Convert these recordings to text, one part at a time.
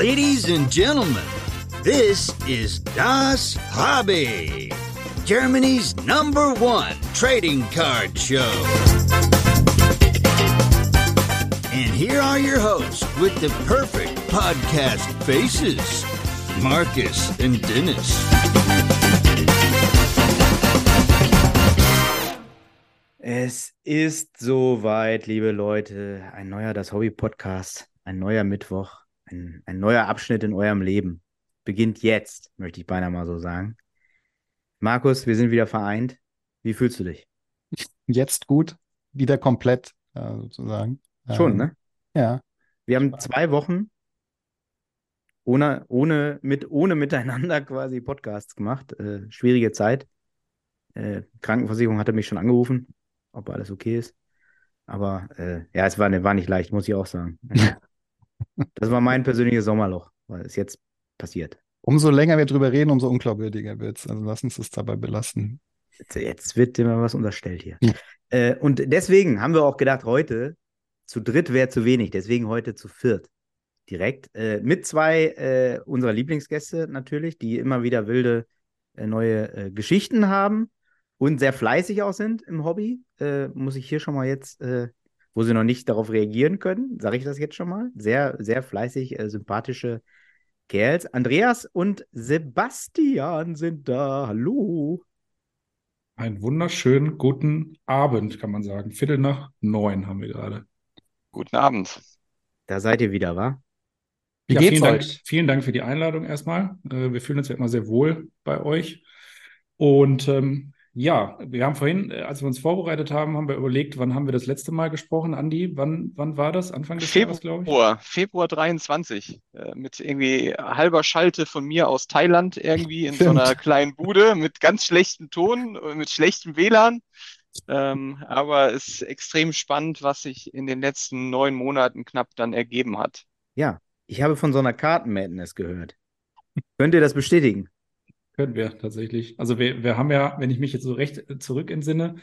Ladies and gentlemen, this is Das Hobby, Germany's number one trading card show. And here are your hosts with the perfect podcast faces Marcus and Dennis. Es ist soweit, liebe Leute. Ein neuer Das Hobby Podcast, ein neuer Mittwoch, ein, ein neuer Abschnitt in eurem Leben. Beginnt jetzt, möchte ich beinahe mal so sagen. Markus, wir sind wieder vereint. Wie fühlst du dich? Jetzt gut, wieder komplett äh, sozusagen. Schon, Ähm, ne? Ja. Wir haben zwei Wochen ohne, ohne, mit, ohne miteinander quasi Podcasts gemacht. Äh, schwierige Zeit. Äh, Krankenversicherung hatte mich schon angerufen, ob alles okay ist. Aber äh, ja, es war, ne- war nicht leicht, muss ich auch sagen. Das war mein persönliches Sommerloch, weil es jetzt passiert. Umso länger wir drüber reden, umso unglaubwürdiger wird's. Also lass uns das dabei belassen. Jetzt, jetzt wird immer was unterstellt hier. Ja. Äh, und deswegen haben wir auch gedacht, heute zu dritt wäre zu wenig, deswegen heute zu viert. Direkt. Äh, mit zwei äh, unserer Lieblingsgäste natürlich, die immer wieder wilde äh, neue äh, Geschichten haben und sehr fleißig auch sind im Hobby. Äh, muss ich hier schon mal jetzt, wo sie noch nicht darauf reagieren können, sage ich das jetzt schon mal. Sehr, sehr fleißig, äh, sympathische Kerls. Andreas und Sebastian sind da. Hallo. Einen wunderschönen guten Abend, kann man sagen. Viertel nach neun haben wir gerade. Guten Abend. Da seid ihr wieder, wa? Wie Ja, geht's vielen Dank, euch? vielen Dank für die Einladung erstmal. Äh, Wir fühlen uns ja immer sehr wohl bei euch. Und ähm, ja, wir haben vorhin, äh, als wir uns vorbereitet haben, haben wir überlegt, wann haben wir das letzte Mal gesprochen? Andi, wann, wann war das? Anfang des Jahres, glaube ich? Februar, Februar 23, äh, mit irgendwie halber Schalte von mir aus Thailand irgendwie in so Stimmt. einer kleinen Bude mit ganz schlechtem Ton, äh, mit schlechtem WLAN. Ähm, aber es ist extrem spannend, was sich in den letzten neun Monaten knapp dann ergeben hat. Ja, ich habe von so einer Karten-Madness gehört. Könnt ihr das bestätigen? Können wir tatsächlich. Also wir, wir haben ja, wenn ich mich jetzt so recht äh, zurück entsinne,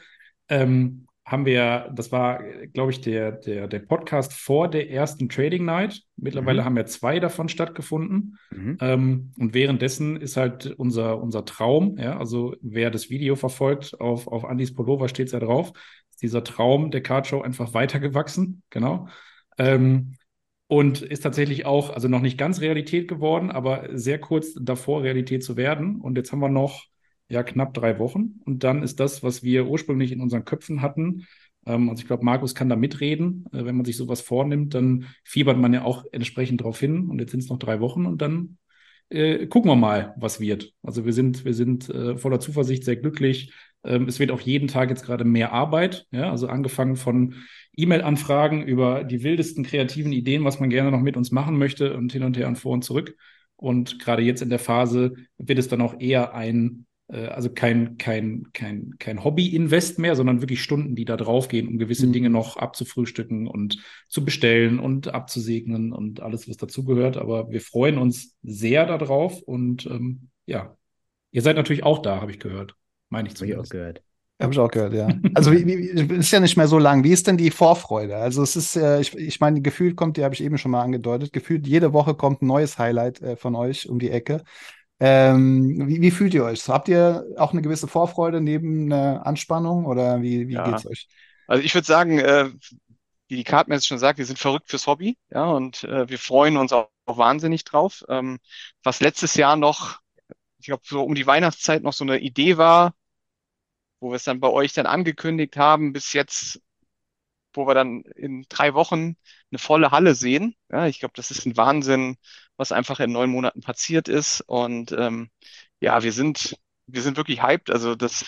ähm, haben wir, das war, glaube ich, der, der, der Podcast vor der ersten Trading Night. Mittlerweile Mhm. haben ja zwei davon stattgefunden. Mhm. Ähm, und währenddessen ist halt unser, unser Traum, ja, also wer das Video verfolgt, auf, auf Andys Pullover steht es ja drauf, ist dieser Traum der Card Show einfach weitergewachsen, genau. Ähm, und ist tatsächlich auch, also noch nicht ganz Realität geworden, aber sehr kurz davor, Realität zu werden. Und jetzt haben wir noch ja knapp drei Wochen. Und dann ist das, was wir ursprünglich in unseren Köpfen hatten. Ähm, also ich glaube, Markus kann da mitreden. Äh, wenn man sich sowas vornimmt, dann fiebert man ja auch entsprechend drauf hin. Und jetzt sind es noch drei Wochen und dann äh, gucken wir mal, was wird. Also wir sind, wir sind äh, voller Zuversicht sehr glücklich. Ähm, es wird auch jeden Tag jetzt gerade mehr Arbeit. Ja, also angefangen von E-Mail-Anfragen über die wildesten kreativen Ideen, was man gerne noch mit uns machen möchte und hin und her und vor und zurück. Und gerade jetzt in der Phase wird es dann auch eher ein, äh, also kein, kein, kein, kein Hobby-Invest mehr, sondern wirklich Stunden, die da draufgehen, um gewisse Mhm. Dinge noch abzufrühstücken und zu bestellen und abzusegnen und alles, was dazugehört. Aber wir freuen uns sehr darauf und ähm, ja, ihr seid natürlich auch da, habe ich gehört. Meine ich Habe ich auch zumindest. gehört. Habe ich auch gehört, ja. Also wie, wie, ist ja nicht mehr so lang. Wie ist denn die Vorfreude? Also es ist, äh, ich, ich meine, gefühlt kommt, die habe ich eben schon mal angedeutet, gefühlt jede Woche kommt ein neues Highlight äh, von euch um die Ecke. Ähm, wie, wie fühlt ihr euch? Habt ihr auch eine gewisse Vorfreude neben einer Anspannung oder wie, wie Ja. geht's euch? Also ich würde sagen, äh, wie die Cardmess schon sagt, wir sind verrückt fürs Hobby, ja, und äh, wir freuen uns auch, auch wahnsinnig drauf. Ähm, was letztes Jahr noch, ich glaube, so um die Weihnachtszeit noch so eine Idee war, wo wir es dann bei euch dann angekündigt haben, bis jetzt, wo wir dann in drei Wochen eine volle Halle sehen. Ja, ich glaube, das ist ein Wahnsinn, was einfach in neun Monaten passiert ist. Und ähm, ja, wir sind, wir sind wirklich hyped. Also das,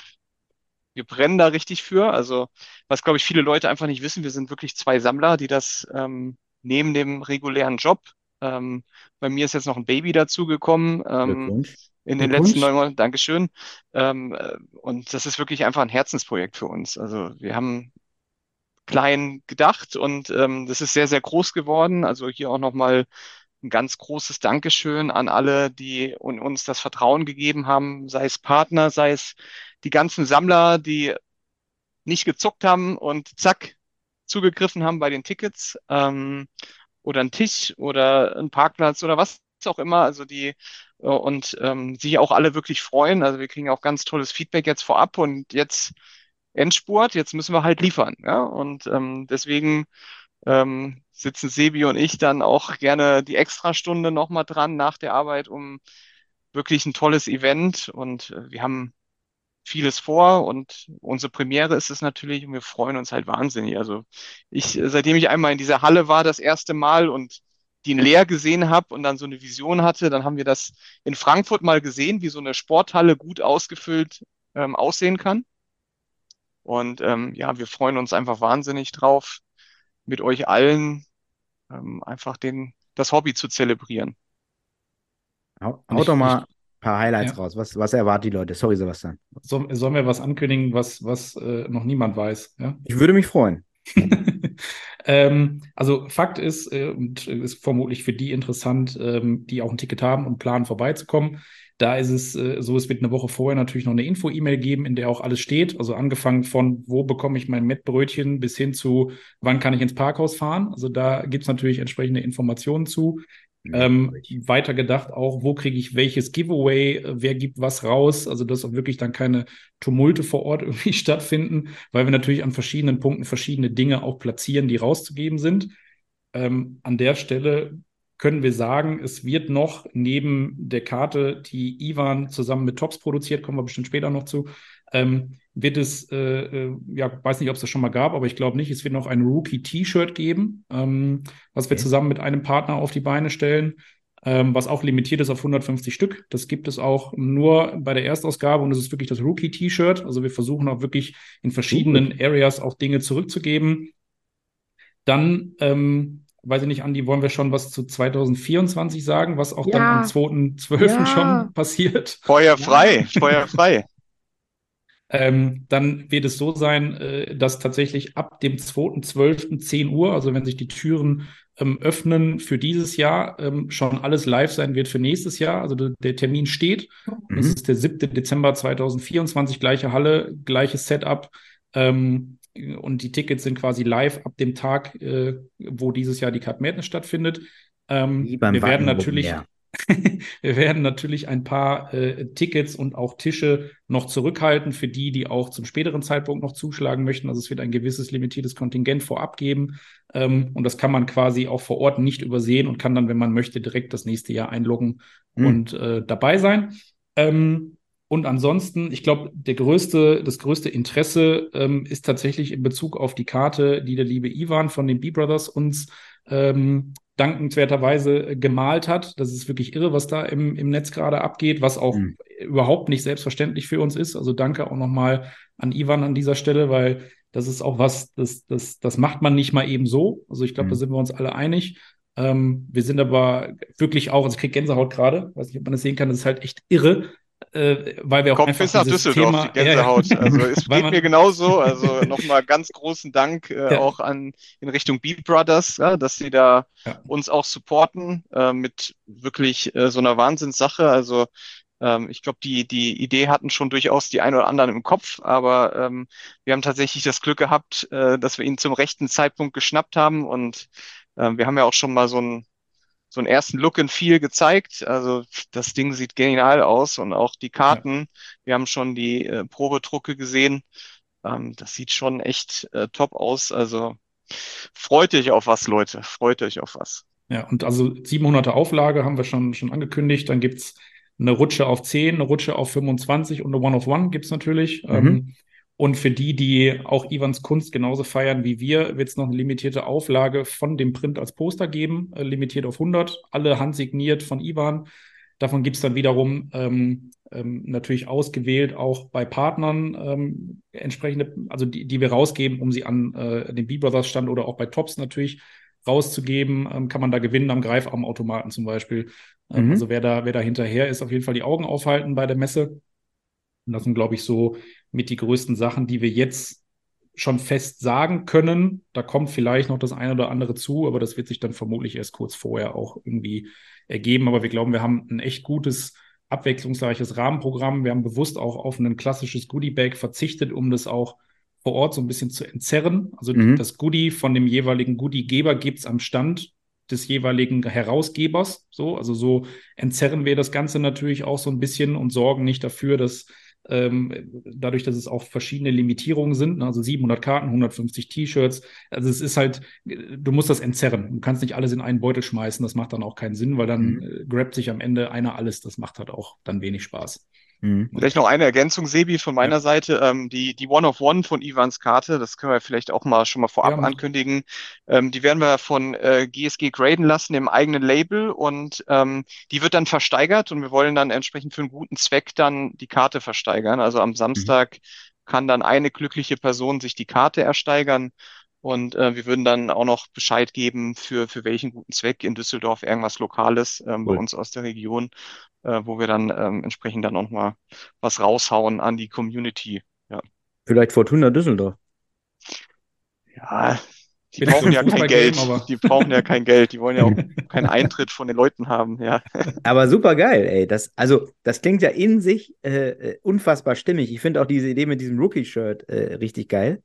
wir brennen da richtig für. Also was, glaube ich, viele Leute einfach nicht wissen, wir sind wirklich zwei Sammler, die das ähm, neben dem regulären Job. Ähm, bei mir ist jetzt noch ein Baby dazugekommen. Ähm, Glückwunsch. In den letzten neun Monaten. Dankeschön. Ähm, äh, und das ist wirklich einfach ein Herzensprojekt für uns. Also wir haben klein gedacht und ähm, das ist sehr, sehr groß geworden. Also hier auch nochmal ein ganz großes Dankeschön an alle, die un- uns das Vertrauen gegeben haben, sei es Partner, sei es die ganzen Sammler, die nicht gezuckt haben und zack, zugegriffen haben bei den Tickets. Ähm, oder einen Tisch oder einen Parkplatz oder was auch immer. Also die und ähm, sich auch alle wirklich freuen. Also wir kriegen auch ganz tolles Feedback jetzt vorab und jetzt Endspurt, jetzt müssen wir halt liefern. Ja? Und ähm, deswegen ähm, sitzen Sebi und ich dann auch gerne die Extrastunde nochmal dran nach der Arbeit, um wirklich ein tolles Event und äh, wir haben vieles vor und unsere Premiere ist es natürlich und wir freuen uns halt wahnsinnig. Also ich, äh, seitdem ich einmal in dieser Halle war, das erste Mal und die leer gesehen habe und dann so eine Vision hatte, dann haben wir das in Frankfurt mal gesehen, wie so eine Sporthalle gut ausgefüllt ähm, aussehen kann. Und ähm, ja, wir freuen uns einfach wahnsinnig drauf, mit euch allen ähm, einfach den, das Hobby zu zelebrieren. Hau, hau doch mal ein paar Highlights ja. raus. Was, was erwarten die Leute? Sorry, Sebastian. So, sollen wir was ankündigen, was, was äh, noch niemand weiß? Ja? Ich würde mich freuen. ähm, also Fakt ist, äh, und ist vermutlich für die interessant, ähm, die auch ein Ticket haben und planen vorbeizukommen. Da ist es äh, so, es wird eine Woche vorher natürlich noch eine Info-E-Mail geben, in der auch alles steht. Also angefangen von, wo bekomme ich mein Mettbrötchen bis hin zu, wann kann ich ins Parkhaus fahren. Also da gibt es natürlich entsprechende Informationen zu. Ähm, weiter gedacht auch, wo kriege ich welches Giveaway, wer gibt was raus, also dass auch wirklich dann keine Tumulte vor Ort irgendwie stattfinden, weil wir natürlich an verschiedenen Punkten verschiedene Dinge auch platzieren, die rauszugeben sind. Ähm, an der Stelle können wir sagen, es wird noch neben der Karte, die Ivan zusammen mit Tops produziert, kommen wir bestimmt später noch zu, ähm, wird es, äh, äh, ja, weiß nicht, ob es das schon mal gab, aber ich glaube nicht, es wird noch ein Rookie-T-Shirt geben, ähm, was wir okay. zusammen mit einem Partner auf die Beine stellen. Ähm, was auch limitiert ist auf 150 Stück. Das gibt es auch nur bei der Erstausgabe und es ist wirklich das Rookie-T-Shirt. Also wir versuchen auch wirklich in verschiedenen Areas auch Dinge zurückzugeben. Dann ähm, weiß ich nicht, Andi, wollen wir schon was zu 2024 sagen, was auch ja. dann am 2.12. Ja. schon passiert? Feuer frei, Feuer frei. Ähm, dann wird es so sein, äh, dass tatsächlich ab dem 2.12. 10 Uhr, also wenn sich die Türen ähm, öffnen für dieses Jahr, ähm, schon alles live sein wird für nächstes Jahr. Also de der Termin steht. Mhm. Das ist der 7. Dezember 2024, gleiche Halle, gleiches Setup. Ähm, und die Tickets sind quasi live ab dem Tag, äh, wo dieses Jahr die Card Madness stattfindet. Ähm, wir werden natürlich, wir werden natürlich ein paar äh, Tickets und auch Tische noch zurückhalten für die, die auch zum späteren Zeitpunkt noch zuschlagen möchten. Also es wird ein gewisses limitiertes Kontingent vorab geben. Ähm, und das kann man quasi auch vor Ort nicht übersehen und kann dann, wenn man möchte, direkt das nächste Jahr einloggen mhm. und äh, dabei sein. Ähm, und ansonsten, ich glaube, der größte, das größte Interesse ähm, ist tatsächlich in Bezug auf die Karte, die der liebe Ivan von den B-Brothers uns ähm, dankenswerterweise gemalt hat. Das ist wirklich irre, was da im, im Netz gerade abgeht, was auch mhm. überhaupt nicht selbstverständlich für uns ist. Also danke auch nochmal an Ivan an dieser Stelle, weil das ist auch was, das, das, das macht man nicht mal eben so. Also ich glaube, mhm. da sind wir uns alle einig. Ähm, wir sind aber wirklich auch, also ich kriege Gänsehaut gerade, weiß nicht, ob man das sehen kann, das ist halt echt irre, äh, weil wir auch Kommt bis nach Düsseldorf, Thema, die Gänsehaut. Ja, also es geht mir genauso. Also nochmal ganz großen Dank äh, ja. auch an in Richtung Beat Brothers, dass sie da uns auch supporten äh, mit wirklich äh, so einer Wahnsinnssache. Also ähm, ich glaube, die, die Idee hatten schon durchaus die ein oder anderen im Kopf, aber ähm, wir haben tatsächlich das Glück gehabt, äh, dass wir ihn zum rechten Zeitpunkt geschnappt haben und äh, wir haben ja auch schon mal so ein so einen ersten Look and Feel gezeigt. Also das Ding sieht genial aus und auch die Karten. Ja. Wir haben schon die äh, Probedrucke gesehen. Ähm, das sieht schon echt äh, top aus. Also freut euch auf was, Leute. Freut euch auf was. Ja, und also 700er Auflage haben wir schon, schon angekündigt. Dann gibt's eine Rutsche auf 10, eine Rutsche auf 25 und eine One-of-One gibt's natürlich. Mhm. Ähm, und für die, die auch Ivans Kunst genauso feiern wie wir, wird es noch eine limitierte Auflage von dem Print als Poster geben, äh, limitiert auf 100, alle handsigniert von Ivan. Davon gibt es dann wiederum ähm, ähm, natürlich ausgewählt auch bei Partnern ähm, entsprechende, also die, die wir rausgeben, um sie an äh, den B-Brothers Stand oder auch bei Tops natürlich rauszugeben, ähm, kann man da gewinnen am Greifarmautomaten zum Beispiel. Ähm, mhm. Also wer da, wer da hinterher ist, auf jeden Fall die Augen aufhalten bei der Messe. Und das sind, glaube ich, so mit die größten Sachen, die wir jetzt schon fest sagen können. Da kommt vielleicht noch das eine oder andere zu, aber das wird sich dann vermutlich erst kurz vorher auch irgendwie ergeben. Aber wir glauben, wir haben ein echt gutes, abwechslungsreiches Rahmenprogramm. Wir haben bewusst auch auf ein klassisches Goodie-Bag verzichtet, um das auch vor Ort so ein bisschen zu entzerren. Also mhm. das Goodie von dem jeweiligen Goodie-Geber gibt es am Stand des jeweiligen Herausgebers. So, also so entzerren wir das Ganze natürlich auch so ein bisschen und sorgen nicht dafür, dass ähm, dadurch, dass es auch verschiedene Limitierungen sind, ne, also 700 Karten, 150 T-Shirts. Also es ist halt, du musst das entzerren. Du kannst nicht alles in einen Beutel schmeißen. Das macht dann auch keinen Sinn, weil dann mhm. Äh, grabt sich am Ende einer alles. Das macht halt auch dann wenig Spaß. Mhm. Vielleicht noch eine Ergänzung, Sebi, von meiner ja. Seite. Ähm, die, die One-of-One von Ivans Karte, das können wir vielleicht auch mal schon mal vorab ja, ankündigen. Ähm, die werden wir von äh, GSG graden lassen im eigenen Label und ähm, die wird dann versteigert und wir wollen dann entsprechend für einen guten Zweck dann die Karte versteigern. Also am mhm. Samstag mhm. kann dann eine glückliche Person sich die Karte ersteigern. Und äh, wir würden dann auch noch Bescheid geben, für, für welchen guten Zweck in Düsseldorf irgendwas Lokales ähm, cool. bei uns aus der Region äh, wo wir dann ähm, entsprechend dann auch mal was raushauen an die Community. Ja. Vielleicht Fortuna Düsseldorf. Ja, die brauchen ja kein Geld. Game, die brauchen ja kein Geld. Die wollen ja auch keinen Eintritt von den Leuten haben. Ja. Aber super geil, ey. Das, also, das klingt ja in sich äh, äh unfassbar stimmig. Ich finde auch diese Idee mit diesem Rookie-Shirt äh, richtig geil.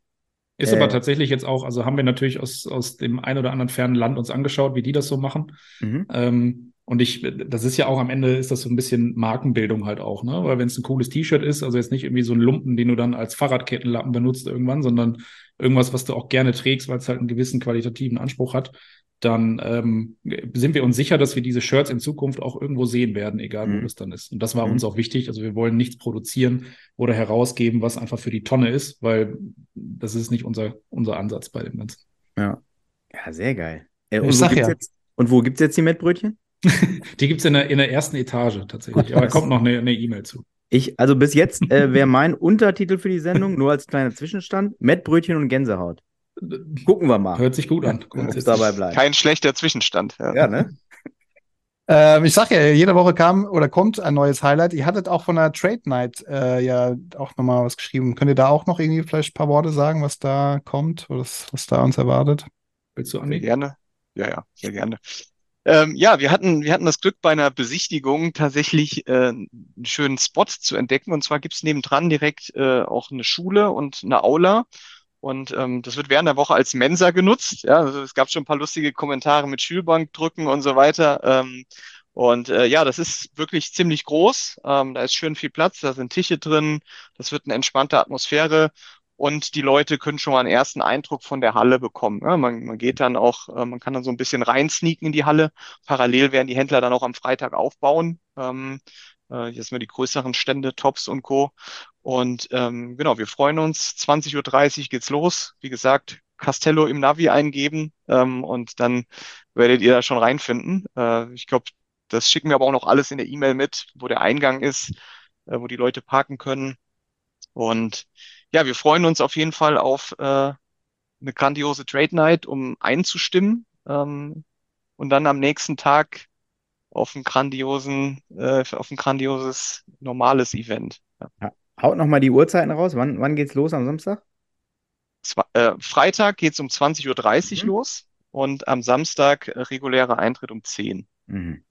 Ist äh, aber tatsächlich jetzt auch, also haben wir natürlich aus, aus dem ein oder anderen fernen Land uns angeschaut, wie die das so machen. Mhm. Ähm, und ich, das ist ja auch am Ende ist das so ein bisschen Markenbildung halt auch, ne? Weil wenn es ein cooles T-Shirt ist, also jetzt nicht irgendwie so ein Lumpen, den du dann als Fahrradkettenlappen benutzt irgendwann, sondern irgendwas, was du auch gerne trägst, weil es halt einen gewissen qualitativen Anspruch hat, dann ähm, sind wir uns sicher, dass wir diese Shirts in Zukunft auch irgendwo sehen werden, egal mhm. wo das dann ist. Und das war mhm. uns auch wichtig. Also wir wollen nichts produzieren oder herausgeben, was einfach für die Tonne ist, weil das ist nicht unser, unser Ansatz bei dem Ganzen. Ja. Ja, sehr geil. Äh, und, wo ja. jetzt, und wo gibt's jetzt die Mettbrötchen? Die gibt es in der, in der ersten Etage tatsächlich. Gut, Aber da kommt noch eine E-Mail e zu. Ich, also bis jetzt äh, wäre mein Untertitel für die Sendung, nur als kleiner Zwischenstand, Mettbrötchen und Gänsehaut. Gucken wir mal. Hört sich gut an. dabei bleibt. Kein schlechter Zwischenstand. Ja, ja ne? Ähm, ich sag ja, jede Woche kam oder kommt ein neues Highlight. Ihr hattet auch von der Trade Night äh, ja auch nochmal was geschrieben. Könnt ihr da auch noch irgendwie vielleicht ein paar Worte sagen, was da kommt oder was, was da uns erwartet? Willst du, Andi? Sehr gerne. Ja, ja, sehr gerne. Ähm, ja, wir hatten, wir hatten das Glück, bei einer Besichtigung tatsächlich äh, einen schönen Spot zu entdecken. Und zwar gibt's nebendran direkt äh, auch eine Schule und eine Aula. Und ähm, das wird während der Woche als Mensa genutzt. Ja, also es gab schon ein paar lustige Kommentare mit Schulbank drücken und so weiter. Ähm, und äh, ja, das ist wirklich ziemlich groß. Ähm, da ist schön viel Platz, da sind Tische drin, das wird eine entspannte Atmosphäre und die Leute können schon mal einen ersten Eindruck von der Halle bekommen. Ja, man, man geht dann auch, äh, man kann dann so ein bisschen reinsneaken in die Halle. Parallel werden die Händler dann auch am Freitag aufbauen. Ähm, äh, jetzt mal die größeren Stände, Tops und Co. Und ähm, genau, wir freuen uns. 20.30 Uhr geht's los. Wie gesagt, Castello im Navi eingeben ähm, und dann werdet ihr da schon reinfinden. Äh, ich glaube, das schicken wir aber auch noch alles in der E-Mail mit, wo der Eingang ist, äh, wo die Leute parken können. Und ja, wir freuen uns auf jeden Fall auf äh, eine grandiose Trade Night, um einzustimmen ähm, und dann am nächsten Tag auf ein grandiosen, äh, auf ein grandioses normales Event. Ja. Haut noch mal die Uhrzeiten raus. Wann, wann geht's los am Samstag? Zwar, äh, Freitag geht's um 20.30 Uhr mhm. los und am Samstag äh, regulärer Eintritt um 10. Mhm.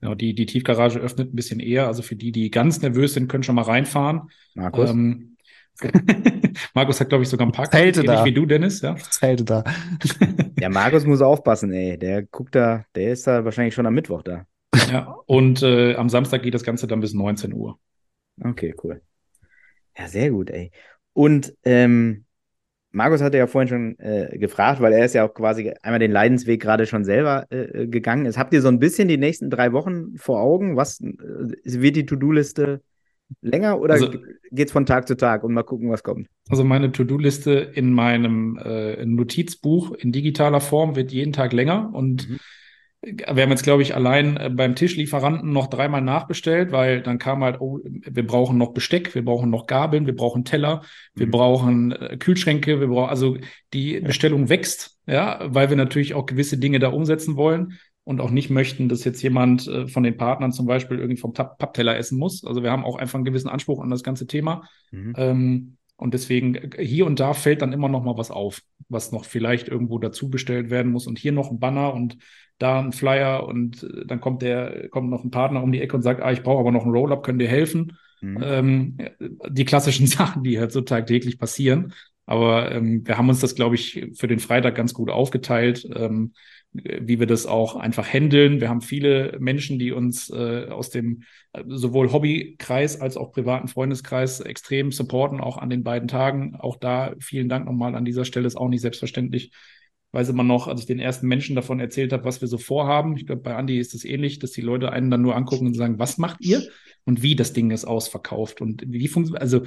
Genau, die, die Tiefgarage öffnet ein bisschen eher. Also für die, die ganz nervös sind, können schon mal reinfahren. Markus. Ähm, Markus hat, glaube ich, sogar ein Parkplatz, Zelte da. wie du, Dennis, ja? Zelte da. ja, Markus muss aufpassen, ey. Der guckt da, der ist da wahrscheinlich schon am Mittwoch da. Ja, und äh, am Samstag geht das Ganze dann bis 19 Uhr. Okay, cool. Ja, sehr gut, ey. Und ähm, Markus hatte ja vorhin schon äh, gefragt, weil er ist ja auch quasi einmal den Leidensweg gerade schon selber äh, äh gegangen ist. Habt ihr so ein bisschen die nächsten drei Wochen vor Augen? Was äh, wird die To-Do-Liste länger oder also, geht es von Tag zu Tag und mal gucken, was kommt? Also meine To-Do-Liste in meinem äh, Notizbuch in digitaler Form wird jeden Tag länger und mhm. Wir haben jetzt, glaube ich, allein äh, beim Tischlieferanten noch dreimal nachbestellt, weil dann kam halt, oh, wir brauchen noch Besteck, wir brauchen noch Gabeln, wir brauchen Teller, wir mhm. brauchen äh, Kühlschränke, wir brauchen, also die Bestellung wächst, ja, weil wir natürlich auch gewisse Dinge da umsetzen wollen und auch nicht möchten, dass jetzt jemand äh, von den Partnern zum Beispiel irgendwie vom Pappteller essen muss. Also wir haben auch einfach einen gewissen Anspruch an das ganze Thema. Mhm. Ähm, und deswegen hier und da fällt dann immer noch mal was auf, was noch vielleicht irgendwo dazu bestellt werden muss. Und hier noch ein Banner und da ein Flyer und äh, dann kommt der, kommt noch ein Partner um die Ecke und sagt, ah, ich brauche aber noch ein Roll-up, könnt ihr helfen? Mhm. Ähm, die klassischen Sachen, die halt so tagtäglich passieren. Aber ähm, wir haben uns das, glaube ich, für den Freitag ganz gut aufgeteilt. Ähm, wie wir das auch einfach handeln. Wir haben viele Menschen, die uns äh, aus dem äh, sowohl Hobbykreis als auch privaten Freundeskreis extrem supporten, auch an den beiden Tagen. Auch da vielen Dank nochmal an dieser Stelle, ist auch nicht selbstverständlich. Weiß immer noch, als ich den ersten Menschen davon erzählt habe, was wir so vorhaben. Ich glaube, bei Andy ist es ähnlich, dass die Leute einen dann nur angucken und sagen, was macht ihr? Und wie das Ding ist ausverkauft und wie funktioniert, also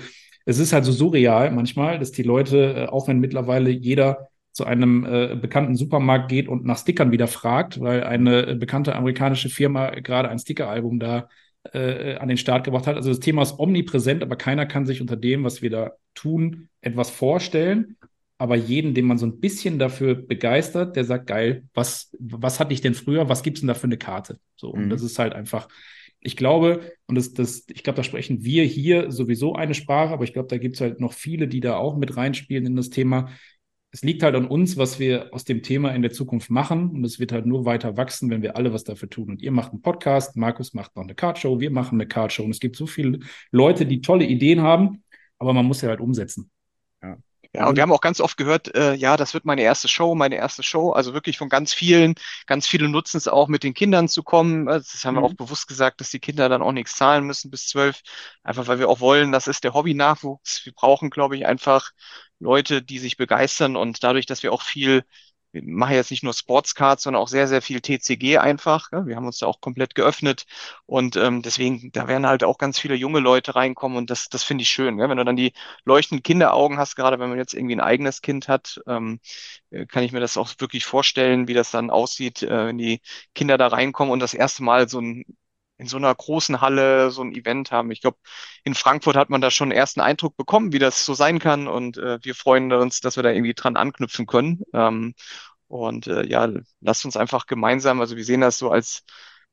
es ist halt so surreal manchmal, dass die Leute, äh, auch wenn mittlerweile jeder zu einem äh, bekannten Supermarkt geht und nach Stickern wieder fragt, weil eine äh, bekannte amerikanische Firma gerade ein Stickeralbum da äh, an den Start gebracht hat. Also das Thema ist omnipräsent, aber keiner kann sich unter dem, was wir da tun, etwas vorstellen. Aber jeden, den man so ein bisschen dafür begeistert, der sagt, geil, was, was hatte ich denn früher? Was gibt es denn da für eine Karte? So, mhm. und das ist halt einfach, ich glaube, und das, das, ich glaube, da sprechen wir hier sowieso eine Sprache, aber ich glaube, da gibt es halt noch viele, die da auch mit reinspielen in das Thema es liegt halt an uns, was wir aus dem Thema in der Zukunft machen. Und es wird halt nur weiter wachsen, wenn wir alle was dafür tun. Und ihr macht einen Podcast, Markus macht noch eine Cardshow, wir machen eine Cardshow. Und es gibt so viele Leute, die tolle Ideen haben, aber man muss ja halt umsetzen. Ja. Und wir haben auch ganz oft gehört, äh, ja, das wird meine erste Show, meine erste Show. Also wirklich von ganz vielen, ganz viele nutzen es auch mit den Kindern zu kommen. Also das haben mhm. wir auch bewusst gesagt, dass die Kinder dann auch nichts zahlen müssen bis zwölf. Einfach weil wir auch wollen, das ist der Hobby-Nachwuchs. Wir brauchen, glaube ich, einfach Leute, die sich begeistern und dadurch, dass wir auch viel wir machen jetzt nicht nur Sportscards, sondern auch sehr, sehr viel TCG einfach. Ja? Wir haben uns da auch komplett geöffnet und ähm, deswegen, da werden halt auch ganz viele junge Leute reinkommen und das, das finde ich schön. Ja? Wenn du dann die leuchtenden Kinderaugen hast, gerade wenn man jetzt irgendwie ein eigenes Kind hat, ähm, äh, kann ich mir das auch wirklich vorstellen, wie das dann aussieht, äh, wenn die Kinder da reinkommen und das erste Mal so ein in so einer großen Halle so ein Event haben. Ich glaube, in Frankfurt hat man da schon einen ersten Eindruck bekommen, wie das so sein kann. Und äh, wir freuen uns, dass wir da irgendwie dran anknüpfen können. Ähm, und äh, ja, lasst uns einfach gemeinsam, also wir sehen das so als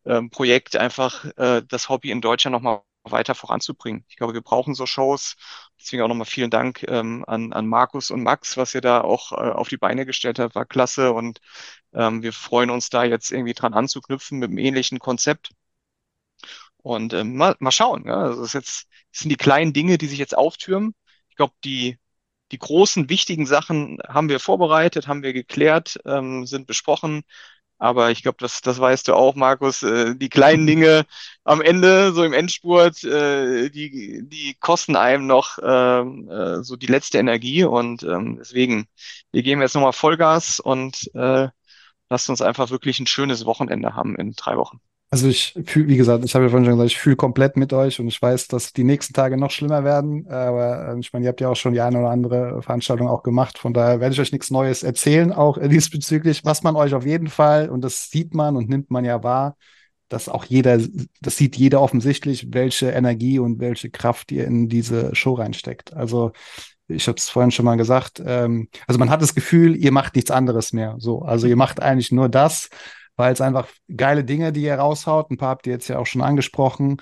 ähm, Projekt, einfach äh, das Hobby in Deutschland nochmal weiter voranzubringen. Ich glaube, wir brauchen so Shows. Deswegen auch nochmal vielen Dank ähm, an, an Markus und Max, was ihr da auch äh, auf die Beine gestellt habt, war klasse. Und ähm, wir freuen uns da jetzt irgendwie dran anzuknüpfen mit einem ähnlichen Konzept. Und ähm, mal, mal schauen. Ja? Also das, ist jetzt, das sind die kleinen Dinge, die sich jetzt auftürmen. Ich glaube, die, die großen, wichtigen Sachen haben wir vorbereitet, haben wir geklärt, ähm, sind besprochen. Aber ich glaube, das, das weißt du auch, Markus. Äh, die kleinen Dinge am Ende, so im Endspurt, äh, die, die kosten einem noch ähm, äh, so die letzte Energie. Und ähm, deswegen, wir geben jetzt nochmal Vollgas und äh, lasst uns einfach wirklich ein schönes Wochenende haben in drei Wochen. Also ich fühle, wie gesagt, ich habe ja vorhin schon gesagt, ich fühle komplett mit euch und ich weiß, dass die nächsten Tage noch schlimmer werden. Aber äh, ich meine, ihr habt ja auch schon die eine oder andere Veranstaltung auch gemacht. Von daher werde ich euch nichts Neues erzählen, auch diesbezüglich. Was man euch auf jeden Fall, und das sieht man und nimmt man ja wahr, dass auch jeder, das sieht jeder offensichtlich, welche Energie und welche Kraft ihr in diese Show reinsteckt. Also ich habe es vorhin schon mal gesagt, ähm, also man hat das Gefühl, ihr macht nichts anderes mehr. So, also ihr macht eigentlich nur das weil es einfach geile Dinge, die ihr raushaut. Ein paar habt ihr jetzt ja auch schon angesprochen.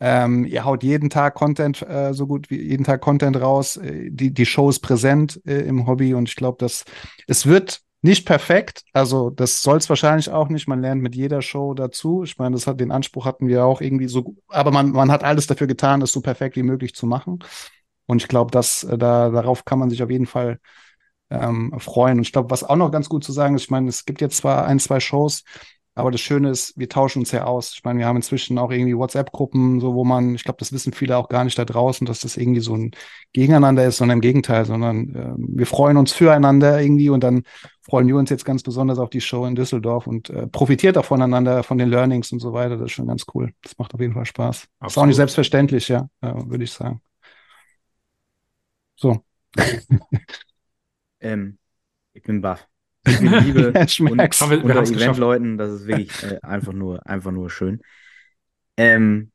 Ähm, ihr haut jeden Tag Content, äh, so gut wie jeden Tag Content raus. Äh, die, die Show ist präsent äh, im Hobby und ich glaube, dass es wird nicht perfekt. Also das soll es wahrscheinlich auch nicht. Man lernt mit jeder Show dazu. Ich meine, das hat den Anspruch hatten wir auch irgendwie so, aber man, man hat alles dafür getan, es so perfekt wie möglich zu machen. Und ich glaube, dass äh, da darauf kann man sich auf jeden Fall ähm, freuen. Und ich glaube, was auch noch ganz gut zu sagen ist, ich meine, es gibt jetzt zwar ein, zwei Shows, aber das Schöne ist, wir tauschen uns ja aus. Ich meine, wir haben inzwischen auch irgendwie WhatsApp-Gruppen, so wo man, ich glaube, das wissen viele auch gar nicht da draußen, dass das irgendwie so ein Gegeneinander ist, sondern im Gegenteil, sondern äh, wir freuen uns füreinander irgendwie und dann freuen wir uns jetzt ganz besonders auf die Show in Düsseldorf und äh, profitiert auch voneinander, von den Learnings und so weiter. Das ist schon ganz cool. Das macht auf jeden Fall Spaß. Absolut. Ist auch nicht selbstverständlich, ja, äh, würde ich sagen. So. Ähm, ich bin baff. Ich bin Liebe ja, und, wir, unter Eventleuten, das ist wirklich äh, einfach nur, einfach nur schön. Ähm,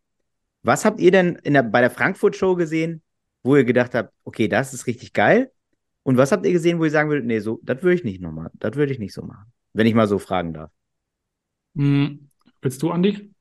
was habt ihr denn in der, bei der Frankfurt-Show gesehen, wo ihr gedacht habt, okay, das ist richtig geil? Und was habt ihr gesehen, wo ihr sagen würdet, nee, so, das würde ich nicht nochmal, das würde ich nicht so machen, wenn ich mal so fragen darf? Hm, willst du, Andi?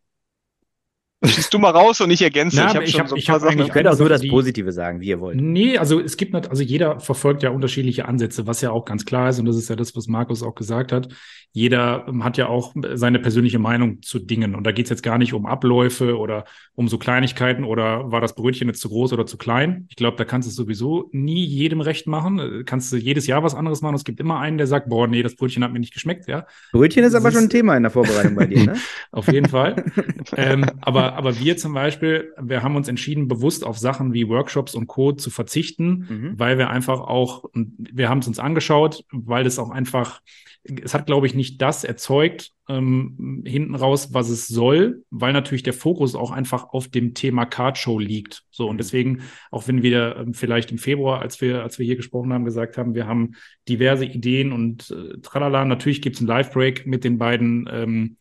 Schießt du mal raus und ich ergänze. Na, ich habe ich hab- so ich hab Sachen. eigentlich- Ihr könnt auch nur das Positive sagen, wie ihr wollt. Nee, also es gibt nicht, also jeder verfolgt ja unterschiedliche Ansätze, was ja auch ganz klar ist, und das ist ja das, was Markus auch gesagt hat. Jeder ähm, hat ja auch seine persönliche Meinung zu Dingen. Und da geht es jetzt gar nicht um Abläufe oder um so Kleinigkeiten oder war das Brötchen jetzt zu groß oder zu klein. Ich glaube, da kannst du es sowieso nie jedem recht machen. Äh, Kannst du jedes Jahr was anderes machen. Es gibt immer einen, der sagt, boah, nee, das Brötchen hat mir nicht geschmeckt, ja. Brötchen ist Das aber schon ein ist- Thema in der Vorbereitung bei dir, ne? Auf jeden Fall. ähm, aber, aber wir zum Beispiel, wir haben uns entschieden, bewusst auf Sachen wie Workshops und Co. zu verzichten, Mhm. weil wir einfach auch, wir haben es uns angeschaut, weil es auch einfach, es hat, glaube ich, nicht das erzeugt, ähm, hinten raus, was es soll, weil natürlich der Fokus auch einfach auf dem Thema Cardshow liegt. So, und Mhm. deswegen, auch wenn wir ähm, vielleicht im Februar, als wir, als wir hier gesprochen haben, gesagt haben, wir haben diverse Ideen und äh, tralala, natürlich gibt es einen Live-Break mit den beiden ähm,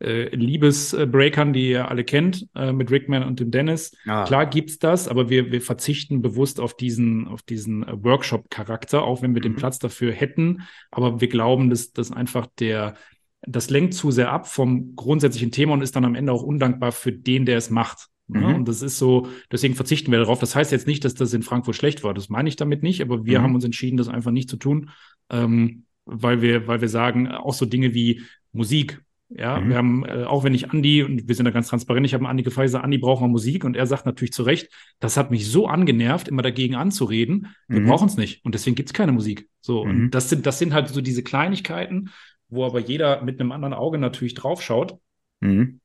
äh, Liebesbreakern, die ihr alle kennt, äh, mit Rickman und dem Dennis. Ah. Klar gibt's das, aber wir, wir verzichten bewusst auf diesen, auf diesen äh, Workshop-Charakter, auch wenn wir den Mhm. Platz dafür hätten. Aber wir glauben, dass, dass einfach der, das lenkt zu sehr ab vom grundsätzlichen Thema und ist dann am Ende auch undankbar für den, der es macht. Ne? Mhm. Und das ist so, deswegen verzichten wir darauf. Das heißt jetzt nicht, dass das in Frankfurt schlecht war. Das meine ich damit nicht, aber wir Mhm. haben uns entschieden, das einfach nicht zu tun, ähm, weil wir, weil wir sagen, auch so Dinge wie Musik. Ja, Mhm. wir haben, äh, auch wenn ich Andi, und wir sind da ganz transparent, ich habe Andi gefragt, sag, Andi, brauchen wir Musik? Und er sagt natürlich zu Recht, das hat mich so angenervt, immer dagegen anzureden, wir Mhm. brauchen es nicht. Und deswegen gibt's keine Musik. So, Mhm. und das sind, das sind halt so diese Kleinigkeiten, wo aber jeder mit einem anderen Auge natürlich draufschaut. Mhm.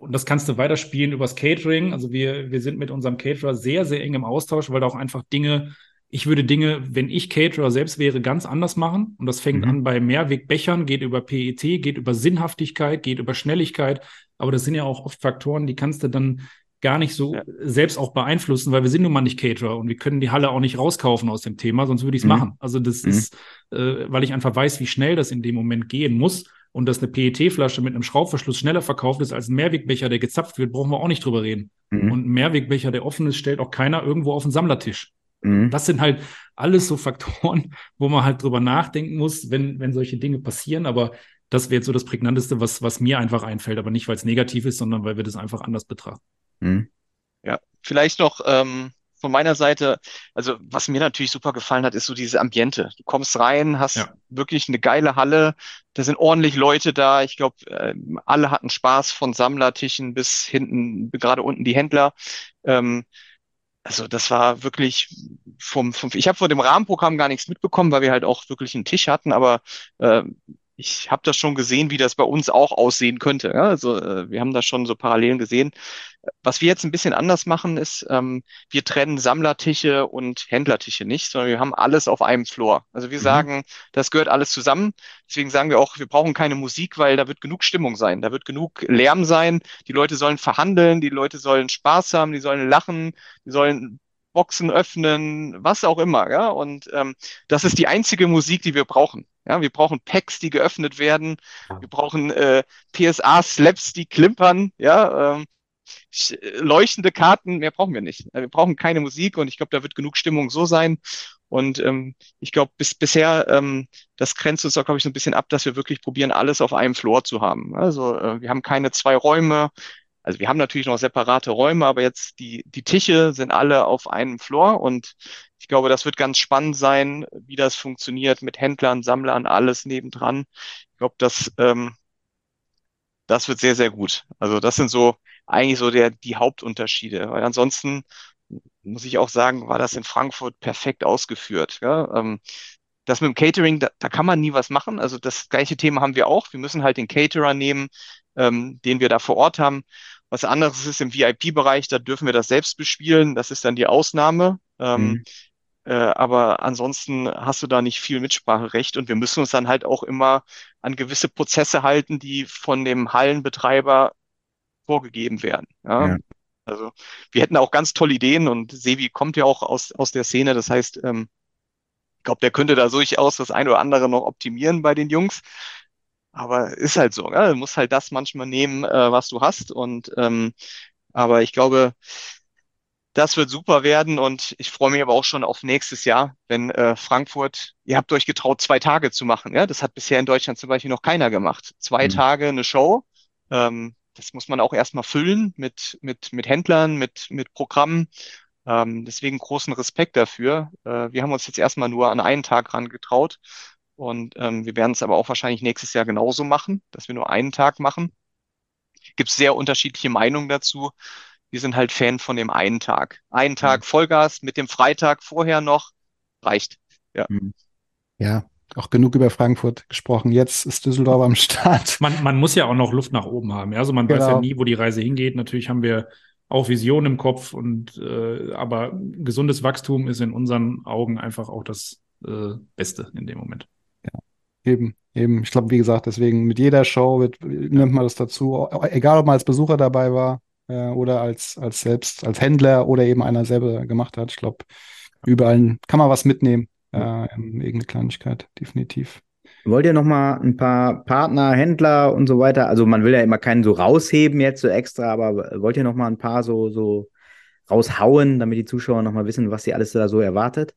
Und das kannst du weiterspielen übers Catering. Also wir, wir sind mit unserem Caterer sehr, sehr eng im Austausch, weil da auch einfach Dinge, ich würde Dinge, wenn ich Caterer selbst wäre, ganz anders machen. Und das fängt Mhm. an bei Mehrwegbechern, geht über PET, geht über Sinnhaftigkeit, geht über Schnelligkeit. Aber das sind ja auch oft Faktoren, die kannst du dann gar nicht so Ja. selbst auch beeinflussen, weil wir sind nun mal nicht Caterer und wir können die Halle auch nicht rauskaufen aus dem Thema, sonst würde ich es Mhm. machen. Also das Mhm. ist, äh, weil ich einfach weiß, wie schnell das in dem Moment gehen muss und dass eine PET-Flasche mit einem Schraubverschluss schneller verkauft ist als ein Mehrwegbecher, der gezapft wird, brauchen wir auch nicht drüber reden. Mhm. Und ein Mehrwegbecher, der offen ist, stellt auch keiner irgendwo auf den Sammlertisch. Mhm. Das sind halt alles so Faktoren, wo man halt drüber nachdenken muss, wenn, wenn solche Dinge passieren. Aber das wäre jetzt so das Prägnanteste, was, was mir einfach einfällt. Aber nicht, weil es negativ ist, sondern weil wir das einfach anders betrachten. Mhm. Ja, vielleicht noch ähm, von meiner Seite, also was mir natürlich super gefallen hat, ist so dieses Ambiente. Du kommst rein, hast Ja. wirklich eine geile Halle, da sind ordentlich Leute da. Ich glaube, ähm, alle hatten Spaß von Sammlertischen bis hinten, gerade unten die Händler. Ähm, also das war wirklich vom, vom ich habe von dem Rahmenprogramm gar nichts mitbekommen, weil wir halt auch wirklich einen Tisch hatten, aber äh, ich habe das schon gesehen, wie das bei uns auch aussehen könnte. Ja? Also äh, wir haben da schon so Parallelen gesehen. Was wir jetzt ein bisschen anders machen, ist, ähm, wir trennen Sammlertische und Händlertische nicht, sondern wir haben alles auf einem Floor. Also wir Mhm. sagen, das gehört alles zusammen. Deswegen sagen wir auch, wir brauchen keine Musik, weil da wird genug Stimmung sein, da wird genug Lärm sein. Die Leute sollen verhandeln, die Leute sollen Spaß haben, die sollen lachen, die sollen Boxen öffnen, was auch immer. Ja? Und ähm, das ist die einzige Musik, die wir brauchen. Ja, wir brauchen Packs, die geöffnet werden. Wir brauchen äh, PSA-Slaps, die klimpern. Ja, ähm, leuchtende Karten. Mehr brauchen wir nicht. Wir brauchen keine Musik und ich glaube, da wird genug Stimmung so sein. Und ähm, ich glaube, bis bisher, ähm, das grenzt uns auch, glaube ich, so ein bisschen ab, dass wir wirklich probieren, alles auf einem Floor zu haben. Also äh, wir haben keine zwei Räume. Also wir haben natürlich noch separate Räume, aber jetzt die, die Tische sind alle auf einem Floor und ich glaube, das wird ganz spannend sein, wie das funktioniert mit Händlern, Sammlern, alles nebendran. Ich glaube, das, ähm, das wird sehr, sehr gut. Also das sind so eigentlich so der, die Hauptunterschiede. Weil ansonsten muss ich auch sagen, war das in Frankfurt perfekt ausgeführt. Ja? Ähm, das mit dem Catering, da, da kann man nie was machen. Also das gleiche Thema haben wir auch. Wir müssen halt den Caterer nehmen, ähm, den wir da vor Ort haben. Was anderes ist im VIP-Bereich, da dürfen wir das selbst bespielen. Das ist dann die Ausnahme. Ähm, Mhm. äh, aber ansonsten hast du da nicht viel Mitspracherecht und wir müssen uns dann halt auch immer an gewisse Prozesse halten, die von dem Hallenbetreiber vorgegeben werden. Ja? Ja. Also wir hätten auch ganz tolle Ideen und Sevi kommt ja auch aus, aus der Szene. Das heißt, ähm, ich glaube, der könnte da durchaus das ein oder andere noch optimieren bei den Jungs. Aber ist halt so, ja? Du musst halt das manchmal nehmen, äh, was du hast. Und ähm, aber ich glaube, das wird super werden und ich freue mich aber auch schon auf nächstes Jahr, wenn äh, Frankfurt, ihr habt euch getraut, zwei Tage zu machen. Ja, das hat bisher in Deutschland zum Beispiel noch keiner gemacht. Zwei Mhm. Tage eine Show. Ähm, das muss man auch erstmal füllen mit, mit, mit Händlern, mit, mit Programmen. Ähm, deswegen großen Respekt dafür. Äh, wir haben uns jetzt erstmal nur an einen Tag rangetraut und ähm, wir werden es aber auch wahrscheinlich nächstes Jahr genauso machen, dass wir nur einen Tag machen. Gibt es sehr unterschiedliche Meinungen dazu. Wir sind halt Fan von dem einen Tag. Einen Tag Mhm. Vollgas mit dem Freitag vorher noch reicht. Ja, auch genug über Frankfurt gesprochen. Jetzt ist Düsseldorf am Start. Man, man muss ja auch noch Luft nach oben haben. ja. Also man weiß ja Genau. nie, wo die Reise hingeht. Natürlich haben wir auch Visionen im Kopf und äh, aber gesundes Wachstum ist in unseren Augen einfach auch das äh, Beste in dem Moment. Eben, eben. Ich glaube, wie gesagt, deswegen mit jeder Show wird, nimmt man das dazu. Egal, ob man als Besucher dabei war äh, oder als, als selbst, als Händler oder eben einer selber gemacht hat. Ich glaube, überall kann man was mitnehmen. Äh, irgendeine Kleinigkeit, definitiv. Wollt ihr noch mal ein paar Partner, Händler und so weiter? Also man will ja immer keinen so rausheben jetzt so extra, aber wollt ihr noch mal ein paar so, so raushauen, damit die Zuschauer noch mal wissen, was sie alles da so erwartet?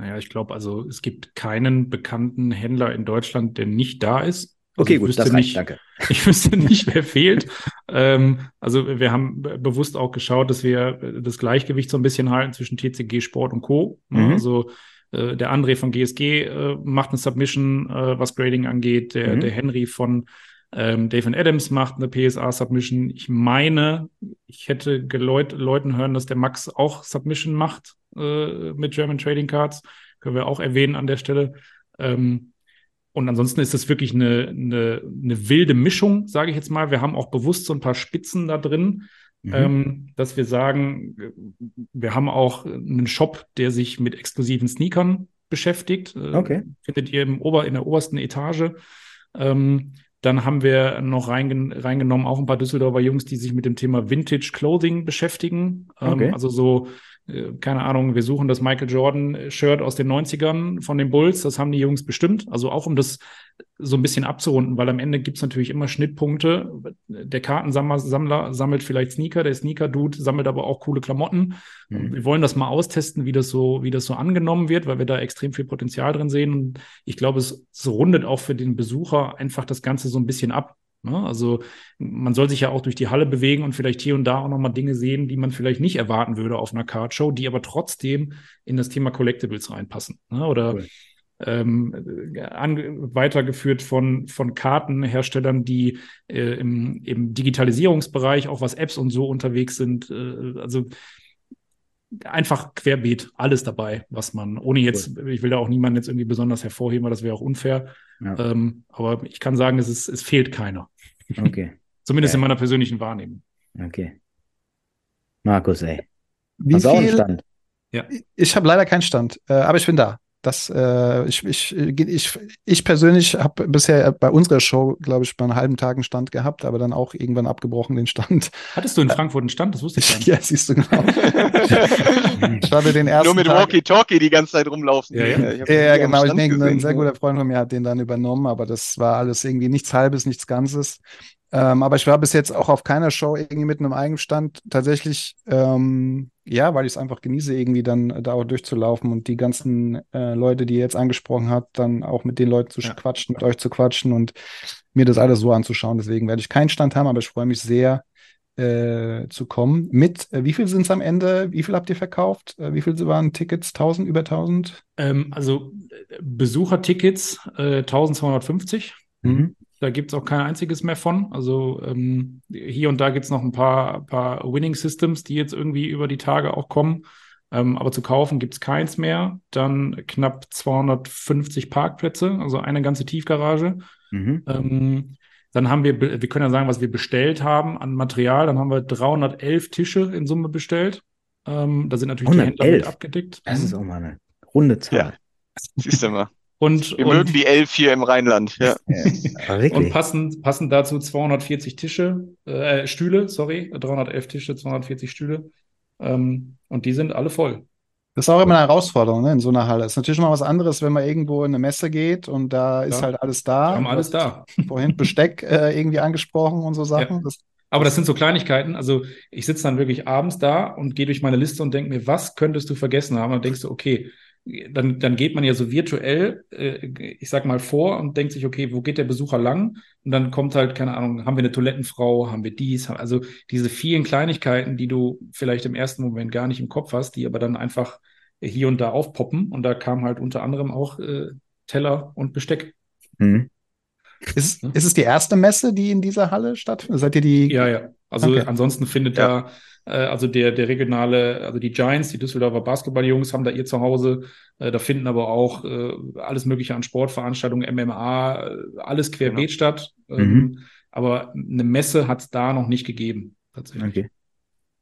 Naja, ich glaube, also es gibt keinen bekannten Händler in Deutschland, der nicht da ist. Also Okay, gut, das reicht, nicht, danke. Ich wüsste nicht, wer fehlt. Ähm, also wir haben be- bewusst auch geschaut, dass wir äh, das Gleichgewicht so ein bisschen halten zwischen TCG Sport und Co. Ne? Mhm. Also äh, der André von GSG äh, macht eine Submission, äh, was Grading angeht. Der, Mhm. der Henry von ähm, Dave Adams macht eine PSA-Submission. Ich meine, ich hätte geleut Leuten hören, dass der Max auch Submission macht äh, mit German Trading Cards. Können wir auch erwähnen an der Stelle. Ähm, und ansonsten ist es wirklich eine, eine, eine wilde Mischung, sage ich jetzt mal. Wir haben auch bewusst so ein paar Spitzen da drin, Mhm. ähm, dass wir sagen, wir haben auch einen Shop, der sich mit exklusiven Sneakern beschäftigt. Äh, Okay. Findet ihr im Ober, in der obersten Etage. Ähm, dann haben wir noch reingen reingenommen auch ein paar Düsseldorfer Jungs, die sich mit dem Thema Vintage Clothing beschäftigen. Ähm, Okay. Also so, keine Ahnung, wir suchen das Michael Jordan Shirt aus den 90ern von den Bulls. Das haben die Jungs bestimmt. Also auch um das so ein bisschen abzurunden, weil am Ende gibt's natürlich immer Schnittpunkte. Der Kartensammler Sammler sammelt vielleicht Sneaker, der Sneaker-Dude sammelt aber auch coole Klamotten. Mhm. Wir wollen das mal austesten, wie das so, wie das so angenommen wird, weil wir da extrem viel Potenzial drin sehen. Und ich glaube, es, es rundet auch für den Besucher einfach das Ganze so ein bisschen ab. Ne? Also man soll sich ja auch durch die Halle bewegen und vielleicht hier und da auch nochmal Dinge sehen, die man vielleicht nicht erwarten würde auf einer Cardshow, die aber trotzdem in das Thema Collectibles reinpassen. Ne? Oder Cool. ähm, weitergeführt von, von Kartenherstellern, die äh, im, im Digitalisierungsbereich, auch was Apps und so unterwegs sind. Äh, also einfach querbeet, alles dabei, was man, ohne jetzt, ich will da auch niemanden jetzt irgendwie besonders hervorheben, weil das wäre auch unfair. Ja. Ähm, aber ich kann sagen, es, ist, es fehlt keiner. Okay, Zumindest Ja. in meiner persönlichen Wahrnehmung. okay. Markus, ey. Wie Hast du auch einen viel? Stand? Ich habe leider keinen Stand, äh, aber ich bin da. Das, äh, ich, ich, ich, ich persönlich habe bisher bei unserer Show, glaube ich, mal einen halben Tag einen Stand gehabt, aber dann auch irgendwann abgebrochen den Stand. Hattest du in Frankfurt einen Stand? Das wusste ich gar nicht. ja, siehst du genau. ich hatte den ersten Nur mit Walkie-Talkie die ganze Zeit rumlaufen. Ja, ja. Ja, ja, genau. Ich denke, ein sehr guter Freund von mir hat den dann übernommen, aber das war alles irgendwie nichts Halbes, nichts Ganzes. Ähm, aber ich war bis jetzt auch auf keiner Show irgendwie mit einem Eigenstand. Tatsächlich, ähm, ja, weil ich es einfach genieße, irgendwie dann da auch durchzulaufen und die ganzen äh, Leute, die ihr jetzt angesprochen habt, dann auch mit den Leuten zu Ja. quatschen, mit euch zu quatschen und mir das alles so anzuschauen. Deswegen werde ich keinen Stand haben, aber ich freue mich sehr, äh, zu kommen. Mit, äh, wie viel sind es am Ende? Wie viel habt ihr verkauft? Äh, wie viel waren Tickets? 1000, über 1000? Ähm, also äh, Besuchertickets äh, 1250. Mhm. Da gibt's auch kein einziges mehr von. Also ähm, hier und da gibt's noch ein paar, paar Winning Systems, die jetzt irgendwie über die Tage auch kommen. Ähm, aber zu kaufen gibt's keins mehr. Dann knapp 250 Parkplätze, also eine ganze Tiefgarage. Mhm. Ähm, dann haben wir, wir können ja sagen, was wir bestellt haben an Material. Dann haben wir 311 Tische in Summe bestellt. Ähm, da sind natürlich die Händler mit 111? abgedeckt. Das ist auch mal eine runde Zahl. Ja. Siehst du mal. Und, Wir und, mögen die Elf hier im Rheinland. Ja. Und passend, passend dazu 240 Tische, äh, Stühle, sorry, 311 Tische, 240 Stühle. Ähm, und die sind alle voll. Das ist auch immer eine Herausforderung, ne, in so einer Halle. Ist natürlich mal was anderes, wenn man irgendwo in eine Messe geht und da ist Ja. halt alles da. Wir haben alles da. Vorhin Besteck äh, irgendwie angesprochen und so Sachen. Ja. Das, Aber das sind so Kleinigkeiten. Also ich sitze dann wirklich abends da und gehe durch meine Liste und denke mir, was könntest du vergessen haben? Und dann denkst du, okay, dann, dann geht man ja so virtuell, äh, ich sag mal, vor und denkt sich, okay, wo geht der Besucher lang? Und dann kommt halt, keine Ahnung, haben wir eine Toilettenfrau, haben wir dies, also diese vielen Kleinigkeiten, die du vielleicht im ersten Moment gar nicht im Kopf hast, die aber dann einfach hier und da aufpoppen. Und da kam halt unter anderem auch äh, Teller und Besteck. Mhm. Ist, ist es die erste Messe, die in dieser Halle stattfindet? Seid ihr die? Ja, ja. Also okay. ansonsten findet ja. da, also der, der regionale, also die Giants, die Düsseldorfer Basketballjungs haben da ihr Zuhause. Äh, da finden aber auch äh, alles Mögliche an Sportveranstaltungen, MMA, äh, alles querbeet genau. statt. Ähm, mhm. Aber eine Messe hat es da noch nicht gegeben, tatsächlich. Okay.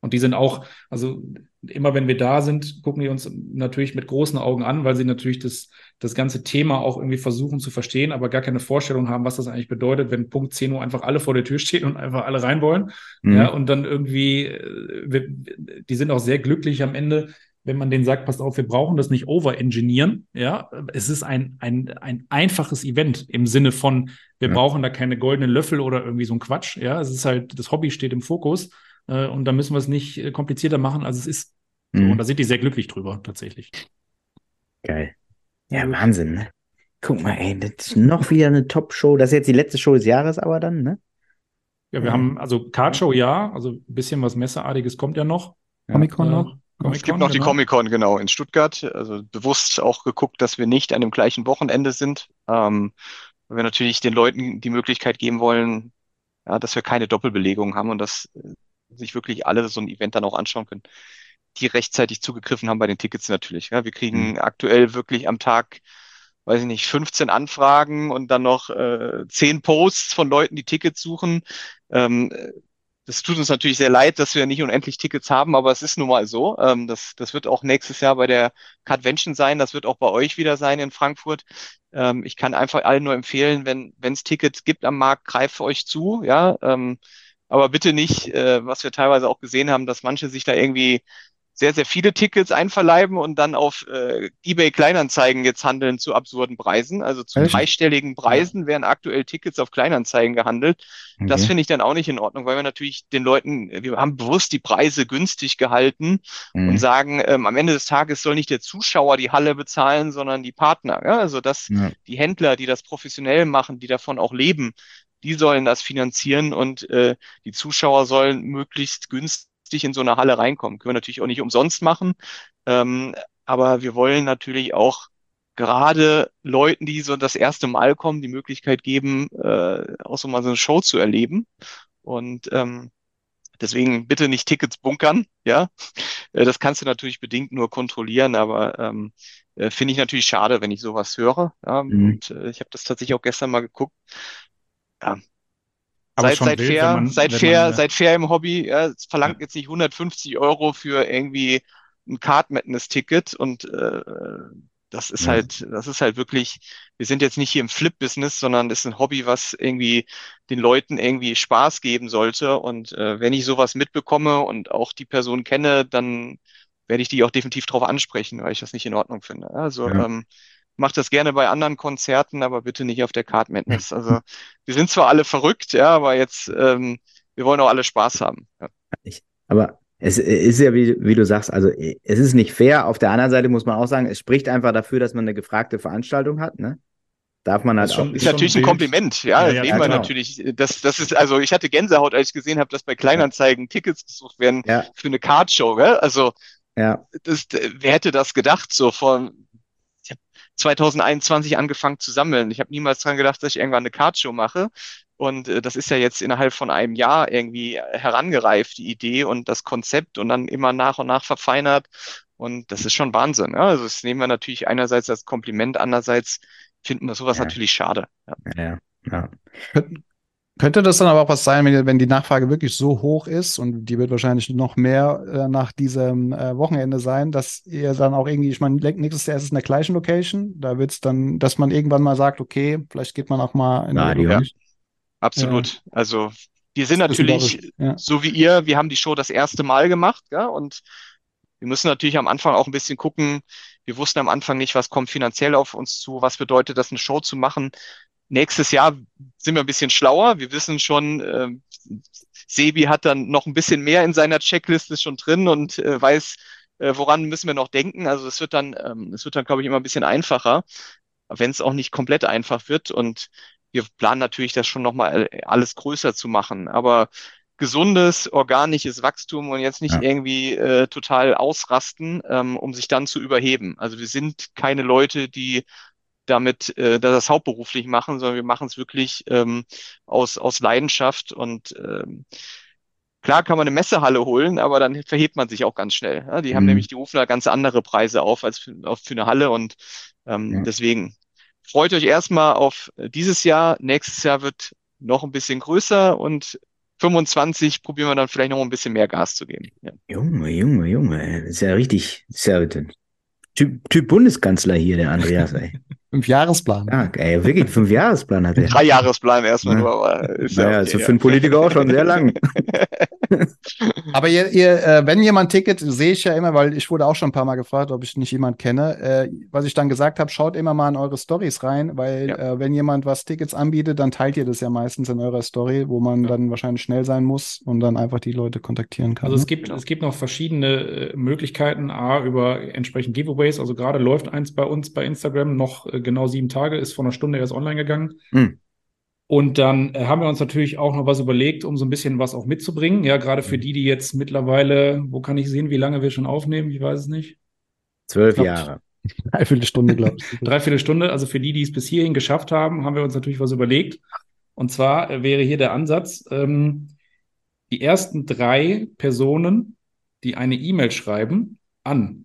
Und die sind auch, also immer wenn wir da sind, gucken die uns natürlich mit großen Augen an, weil sie natürlich das, das ganze Thema auch irgendwie versuchen zu verstehen, aber gar keine Vorstellung haben, was das eigentlich bedeutet, wenn Punkt 10 Uhr einfach alle vor der Tür stehen und einfach alle rein wollen. Mhm. Ja, und dann irgendwie, äh, die sind auch sehr glücklich am Ende, wenn man denen sagt, passt auf, wir brauchen das nicht overengineeren. Ja, es ist ein, ein, ein einfaches Event im Sinne von, wir ja. brauchen da keine goldenen Löffel oder irgendwie so ein Quatsch. Ja, es ist halt, das Hobby steht im Fokus. Äh, und da müssen wir es nicht äh, komplizierter machen, als es ist. So, mhm. Und da sind die sehr glücklich drüber, tatsächlich. Geil. Ja, Wahnsinn, ne? Guck mal, ey, das ist noch wieder eine Top-Show. Das ist jetzt die letzte Show des Jahres, aber dann, ne? Ja, wir ja. haben, also Card-Show ja, also ein bisschen was Messeartiges kommt ja noch. Comic-Con noch? Comic es gibt noch genau. die Comic-Con, genau, in Stuttgart. Also bewusst auch geguckt, dass wir nicht an dem gleichen Wochenende sind. Ähm, weil wir natürlich den Leuten die Möglichkeit geben wollen, ja, dass wir keine Doppelbelegung haben und dass äh, sich wirklich alle so ein Event dann auch anschauen können, die rechtzeitig zugegriffen haben bei den Tickets natürlich. Ja, wir kriegen mhm. aktuell wirklich am Tag, weiß ich nicht, 15 Anfragen und dann noch äh, 10 Posts von Leuten, die Tickets suchen. Ähm, das tut uns natürlich sehr leid, dass wir nicht unendlich Tickets haben, aber es ist nun mal so. Ähm, das, das wird auch nächstes Jahr bei der Cardvention sein. Das wird auch bei euch wieder sein in Frankfurt. Ähm, ich kann einfach allen nur empfehlen, wenn es Tickets gibt am Markt, greift euch zu. Ja, ähm, aber bitte nicht, äh, was wir teilweise auch gesehen haben, dass manche sich da irgendwie sehr, sehr viele Tickets einverleiben und dann auf äh, eBay Kleinanzeigen jetzt handeln zu absurden Preisen. Also zu Echt? dreistelligen Preisen werden aktuell Tickets auf Kleinanzeigen gehandelt. Okay. Das finde ich dann auch nicht in Ordnung, weil wir natürlich den Leuten, wir haben bewusst die Preise günstig gehalten mhm. und sagen, ähm, am Ende des Tages soll nicht der Zuschauer die Halle bezahlen, sondern die Partner. Ja? Also dass ja. die Händler, die das professionell machen, die davon auch leben, die sollen das finanzieren und äh, die Zuschauer sollen möglichst günstig in so eine Halle reinkommen. Können wir natürlich auch nicht umsonst machen, ähm, aber wir wollen natürlich auch gerade Leuten, die so das erste Mal kommen, die Möglichkeit geben, äh, auch so mal so eine Show zu erleben. Und ähm, deswegen bitte nicht Tickets bunkern, ja. Äh, das kannst du natürlich bedingt nur kontrollieren, aber ähm, äh, finde ich natürlich schade, wenn ich sowas höre. Ja? Mhm. Und äh, ich habe das tatsächlich auch gestern mal geguckt ja. Aber seid, seid wild, fair, man, seid fair, man, ja. seid fair im Hobby. Ja, es verlangt ja. jetzt nicht 150 Euro für irgendwie ein Card Madness Ticket und äh, das ist ja. halt, das ist halt wirklich, wir sind jetzt nicht hier im Flip-Business, sondern es ist ein Hobby, was irgendwie den Leuten irgendwie Spaß geben sollte. Und äh, wenn ich sowas mitbekomme und auch die Person kenne, dann werde ich die auch definitiv darauf ansprechen, weil ich das nicht in Ordnung finde. Also ähm, macht das gerne bei anderen Konzerten, aber bitte nicht auf der Card Madness. Also wir sind zwar alle verrückt, ja, aber jetzt, ähm, wir wollen auch alle Spaß haben. Ja. Aber es ist ja, wie, wie du sagst, also es ist nicht fair. Auf der anderen Seite muss man auch sagen, es spricht einfach dafür, dass man eine gefragte Veranstaltung hat, ne? Darf man halt ist schon, auch. Ist, natürlich ein Kompliment, ja, ja, ja nehmen wir genau. natürlich. Das, das ist, also ich hatte Gänsehaut, als ich gesehen habe, dass bei Kleinanzeigen Tickets gesucht werden ja. für eine Cardshow, gell? Also ja. das, wer hätte das gedacht, so vor 2021 angefangen zu sammeln. Ich habe niemals dran gedacht, dass ich irgendwann eine Cardshow mache. Und äh, das ist ja jetzt innerhalb von einem Jahr irgendwie herangereift, die Idee und das Konzept und dann immer nach und nach verfeinert. Und das ist schon Wahnsinn. Ja? Also das nehmen wir natürlich einerseits als Kompliment, andererseits finden wir sowas ja. natürlich schade. Ja. ja, ja. Könnte das dann aber auch was sein, wenn, wenn die Nachfrage wirklich so hoch ist und die wird wahrscheinlich noch mehr äh, nach diesem äh, Wochenende sein, dass ihr dann auch irgendwie, ich meine, nächstes Jahr ist es in der gleichen Location, da wird es dann, dass man irgendwann mal sagt, okay, vielleicht geht man auch mal in Nein, ja. Absolut. Ja. Also wir sind natürlich, ja. so wie ihr, wir haben die Show das erste Mal gemacht, ja, und wir müssen natürlich am Anfang auch ein bisschen gucken. Wir wussten am Anfang nicht, was kommt finanziell auf uns zu, was bedeutet das, eine Show zu machen. Nächstes Jahr sind wir ein bisschen schlauer. Wir wissen schon, äh, Sebi hat dann noch ein bisschen mehr in seiner Checkliste schon drin und äh, weiß, äh, woran müssen wir noch denken. Also es wird dann, ähm, es wird dann, glaube ich, immer ein bisschen einfacher, wenn es auch nicht komplett einfach wird. Und wir planen natürlich, das schon nochmal äh, alles größer zu machen. Aber gesundes, organisches Wachstum und jetzt nicht Ja. irgendwie äh, total ausrasten, ähm, um sich dann zu überheben. Also wir sind keine Leute, die damit äh, das hauptberuflich machen, sondern wir machen es wirklich ähm, aus, aus Leidenschaft und ähm, Klar kann man eine Messehalle holen, aber dann verhebt man sich auch ganz schnell. Ja, die haben Mhm. nämlich, die rufen da ganz andere Preise auf als für, auf, für eine Halle und ähm, Ja. deswegen freut euch erstmal auf dieses Jahr. Nächstes Jahr wird noch ein bisschen größer und 25 probieren wir dann vielleicht noch ein bisschen mehr Gas zu geben. Ja. Junge, Junge, Junge. Ist ja richtig. Ist ja Typ, typ Bundeskanzler hier, der Andreas, ey. Fünfjahresplan. Ja, ey, wirklich, einen Fünfjahresplan hat er. Drei Jahresplan erstmal Ja. nur, aber ist ja, Naja, okay, also ja. für einen Politiker auch schon sehr lang. Aber ihr, ihr äh, wenn jemand Ticket, sehe ich ja immer, weil ich wurde auch schon ein paar Mal gefragt, ob ich nicht jemand kenne. Äh, was ich dann gesagt habe, schaut immer mal in eure Stories rein, weil Ja. äh, wenn jemand was Tickets anbietet, dann teilt ihr das ja meistens in eurer Story, wo man Ja. dann wahrscheinlich schnell sein muss und dann einfach die Leute kontaktieren kann. Also es ne? gibt, Genau. es gibt noch verschiedene Möglichkeiten, A, über entsprechend Giveaways. Also gerade läuft eins bei uns bei Instagram noch äh, genau sieben Tage, ist vor einer Stunde erst online gegangen. Hm. Und dann äh, haben wir uns natürlich auch noch was überlegt, um so ein bisschen was auch mitzubringen. Ja, gerade für die, die jetzt mittlerweile, wo kann ich sehen, wie lange wir schon aufnehmen? Ich weiß es nicht. Zwölf. Jahre. Dreiviertel Stunde, glaube ich. Dreiviertel Stunde. Also für die, die es bis hierhin geschafft haben, haben wir uns natürlich was überlegt. Und zwar äh, wäre hier der Ansatz, ähm, die ersten drei Personen, die eine E-Mail schreiben an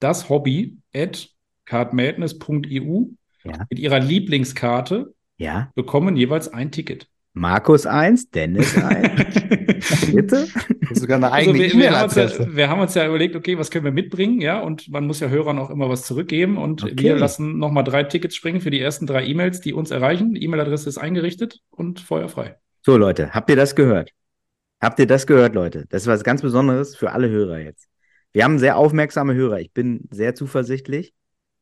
das Hobby at cardmadness.eu Ja. mit ihrer Lieblingskarte Ja. bekommen jeweils ein Ticket. Markus 1, Dennis 1. Bitte? Das ist sogar eine Also eigene wir, wir, haben ja, wir haben uns ja überlegt, okay, was können wir mitbringen, ja, und man muss ja Hörern auch immer was zurückgeben und Okay. wir lassen nochmal drei Tickets springen für die ersten drei E-Mails, die uns erreichen. Die E-Mail-Adresse ist eingerichtet und feuerfrei. So, Leute, habt ihr das gehört? Habt ihr das gehört, Leute? Das ist was ganz Besonderes für alle Hörer jetzt. Wir haben sehr aufmerksame Hörer. Ich bin sehr zuversichtlich,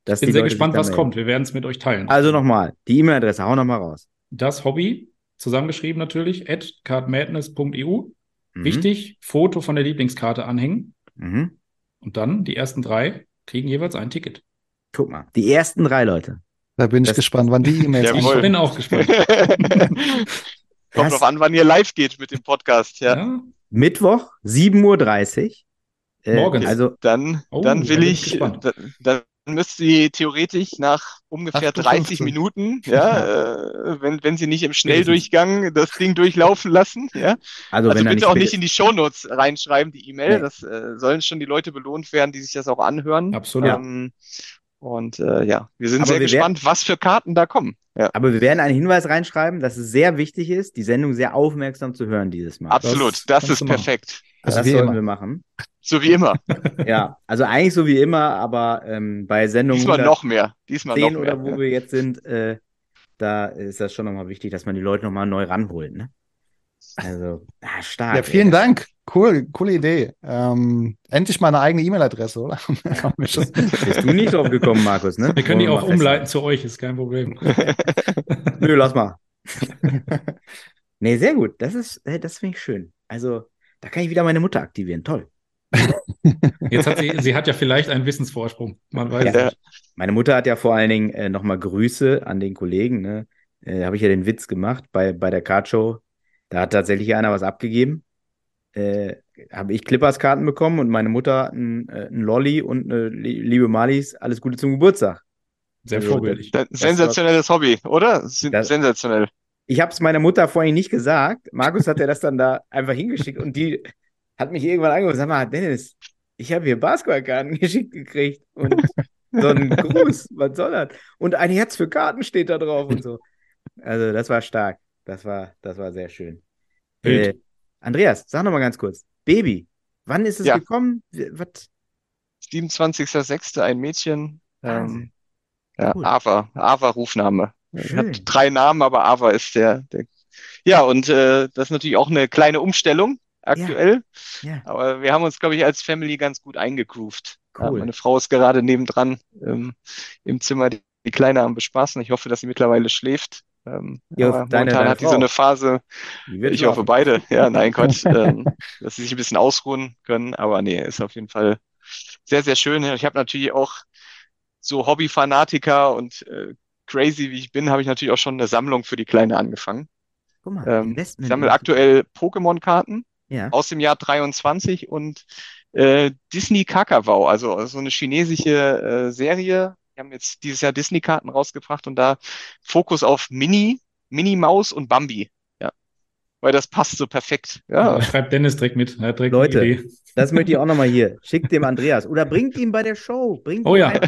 dass Bin sehr Leute gespannt, was kommt. Wir werden es mit euch teilen. Also nochmal, die E-Mail-Adresse, hau nochmal raus. Das Hobby, zusammengeschrieben natürlich, at cardmadness.eu. Mhm. Wichtig, Foto von der Lieblingskarte anhängen Mhm. und dann die ersten drei kriegen jeweils ein Ticket. Guck mal, die ersten drei Leute. Da bin ich Das- gespannt, wann die E-Mails Jawohl. Ich bin auch gespannt. Kommt drauf an, wann ihr live geht mit dem Podcast. Ja. Ja. Mittwoch, 7.30 Uhr. Äh, Morgens. Also, Dann, Oh, dann da will bin ich dann, dann müsst ihr theoretisch nach ungefähr 30 58. Minuten, ja, äh, wenn, wenn sie nicht im Schnelldurchgang das Ding durchlaufen lassen, ja. also, Also wenn bitte auch nicht in die Shownotes reinschreiben, die E-Mail. Nee. Das äh, sollen schon die Leute belohnt werden, die sich das auch anhören. Absolut. Ähm, und äh, ja, wir sind Aber sehr wir gespannt, was für Karten da kommen. Ja, Aber wir werden einen Hinweis reinschreiben, dass es sehr wichtig ist, die Sendung sehr aufmerksam zu hören dieses Mal. absolut. das Das, ist perfekt. Also das wie sollten immer. wir machen. So wie immer. Ja, also eigentlich so wie immer, aber ähm, bei Sendung Diesmal noch mehr. Diesmal noch 10 mehr. oder wo wir jetzt sind, äh, da ist das schon nochmal wichtig, dass man die Leute nochmal neu ranholt. Ne? Also, ah, stark. Ja, vielen ey. Dank. Cool, coole Idee. Ähm, endlich mal eine eigene E-Mail-Adresse, oder? Bist du nicht drauf gekommen, Markus, ne? Wir können die auch umleiten zu euch, ist kein Problem. Nö, lass mal. nee, sehr gut. Das ist, äh, das finde ich schön. Also, da kann ich wieder meine Mutter aktivieren. Toll. Jetzt hat sie, sie hat ja vielleicht einen Wissensvorsprung. Man weiß Ja. nicht. Meine Mutter hat ja vor allen Dingen äh, nochmal Grüße an den Kollegen. Ne? Äh, Habe ich ja den Witz gemacht bei, bei der Cardshow. Da hat tatsächlich einer was abgegeben. Äh, Habe ich Clippers-Karten bekommen und meine Mutter ein, äh, ein Lolli und eine Lie- liebe Malis, alles Gute zum Geburtstag. Sehr Also, vorbildlich. Sen- Sensationelles Hobby, oder? Sensationell. Ich habe es meiner Mutter vorhin nicht gesagt. Markus hat ja das dann da einfach hingeschickt und die hat mich irgendwann angerufen. Sag mal, Dennis, ich habe hier Basketballkarten geschickt gekriegt und so ein Gruß, was soll das? Und ein Herz für Karten steht da drauf und so. Also das war stark. Das war, das war sehr schön. Äh, Andreas, sag noch mal ganz kurz. Baby, wann ist es Ja. gekommen? Wie- Was? 27.06. ein Mädchen. Ähm, ja, Cool. Ava, Ava Rufname. Schön. Hat drei Namen, aber Ava ist der, der. Ja, und äh, das ist natürlich auch eine kleine Umstellung aktuell. Ja, Aber wir haben uns, glaube ich, als Family ganz gut eingegroovt. Ja, Cool. meine Frau ist gerade nebendran ähm, im Zimmer die, die Kleine am Bespaßen. Ich hoffe, dass sie mittlerweile schläft. Ähm, Ja, aber deine- momentan deine hat die so eine Phase, ich hoffe beide. Ja, nein, Quatsch, ähm, dass sie sich ein bisschen ausruhen können. Aber nee, ist auf jeden Fall sehr, sehr schön. Ich habe natürlich auch so Hobbyfanatiker und äh, crazy wie ich bin, habe ich natürlich auch schon eine Sammlung für die Kleine angefangen. Guck mal, Ähm, ich sammle aktuell Pokémon-Karten Ja. aus dem Jahr 23 und äh, Disney Kakavau, also so eine chinesische äh, Serie. Wir haben jetzt dieses Jahr Disney-Karten rausgebracht und da Fokus auf Mini, Minnie Maus und Bambi. Ja, weil das passt so perfekt. Ja, Da schreibt Dennis direkt mit. Er hat direkt Leute. Das möchte ich auch nochmal hier. Schickt dem Andreas. Oder bringt ihn bei der Show. Bringt Oh ihm ja.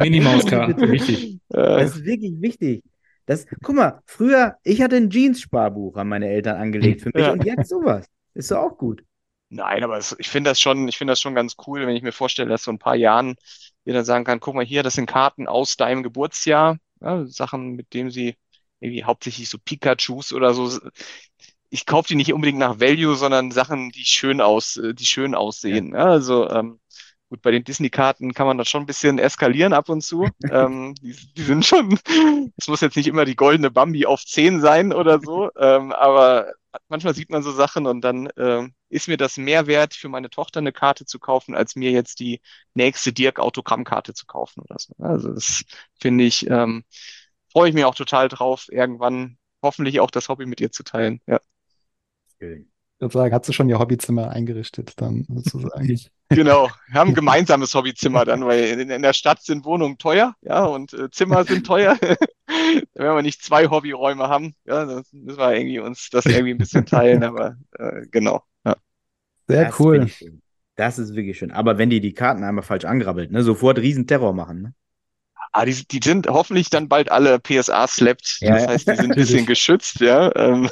Minimauskarten, wichtig. äh, Das ist wirklich wichtig. Das, guck mal, früher, ich hatte ein Jeans-Sparbuch an meine Eltern angelegt für mich Ja. und jetzt sowas. Ist doch auch gut. Nein, aber es, ich finde das schon, ich finde das schon ganz cool, wenn ich mir vorstelle, dass so ein paar Jahren ihr dann sagen kann, guck mal hier, das sind Karten aus deinem Geburtsjahr, ja, Sachen, mit denen sie irgendwie hauptsächlich so Pikachus oder so. Ich kaufe die nicht unbedingt nach Value, sondern Sachen, die schön aus, äh, die schön aussehen. Ja, also ähm, gut, bei den Disney-Karten kann man das schon ein bisschen eskalieren ab und zu. Ähm, die, die sind schon, es muss jetzt nicht immer die goldene Bambi auf 10 sein oder so, ähm, aber manchmal sieht man so Sachen und dann ähm, ist mir das mehr wert, für meine Tochter eine Karte zu kaufen, als mir jetzt die nächste Dirk-Autogrammkarte zu kaufen oder so. Also das finde ich, ähm, freue ich mich auch total drauf, irgendwann hoffentlich auch das Hobby mit ihr zu teilen. Ja, Schön. Ich würde sagen, hat sie schon ihr Hobbyzimmer eingerichtet, dann sozusagen. genau. Wir haben ein gemeinsames Hobbyzimmer dann, weil in, in der Stadt sind Wohnungen teuer, ja, und äh, Zimmer sind teuer. Wenn wir nicht zwei Hobbyräume haben, ja, dann müssen wir irgendwie uns das irgendwie ein bisschen teilen, aber äh, genau. Ja. Sehr Das cool. Das ist wirklich schön. Aber wenn die die Karten einmal falsch angrabbelt, ne, sofort Riesenterror machen. Ne? Ah, die, die sind hoffentlich dann bald alle PSA-slapped. Ja, Das ja. heißt, die sind ein bisschen geschützt, ja. Ähm,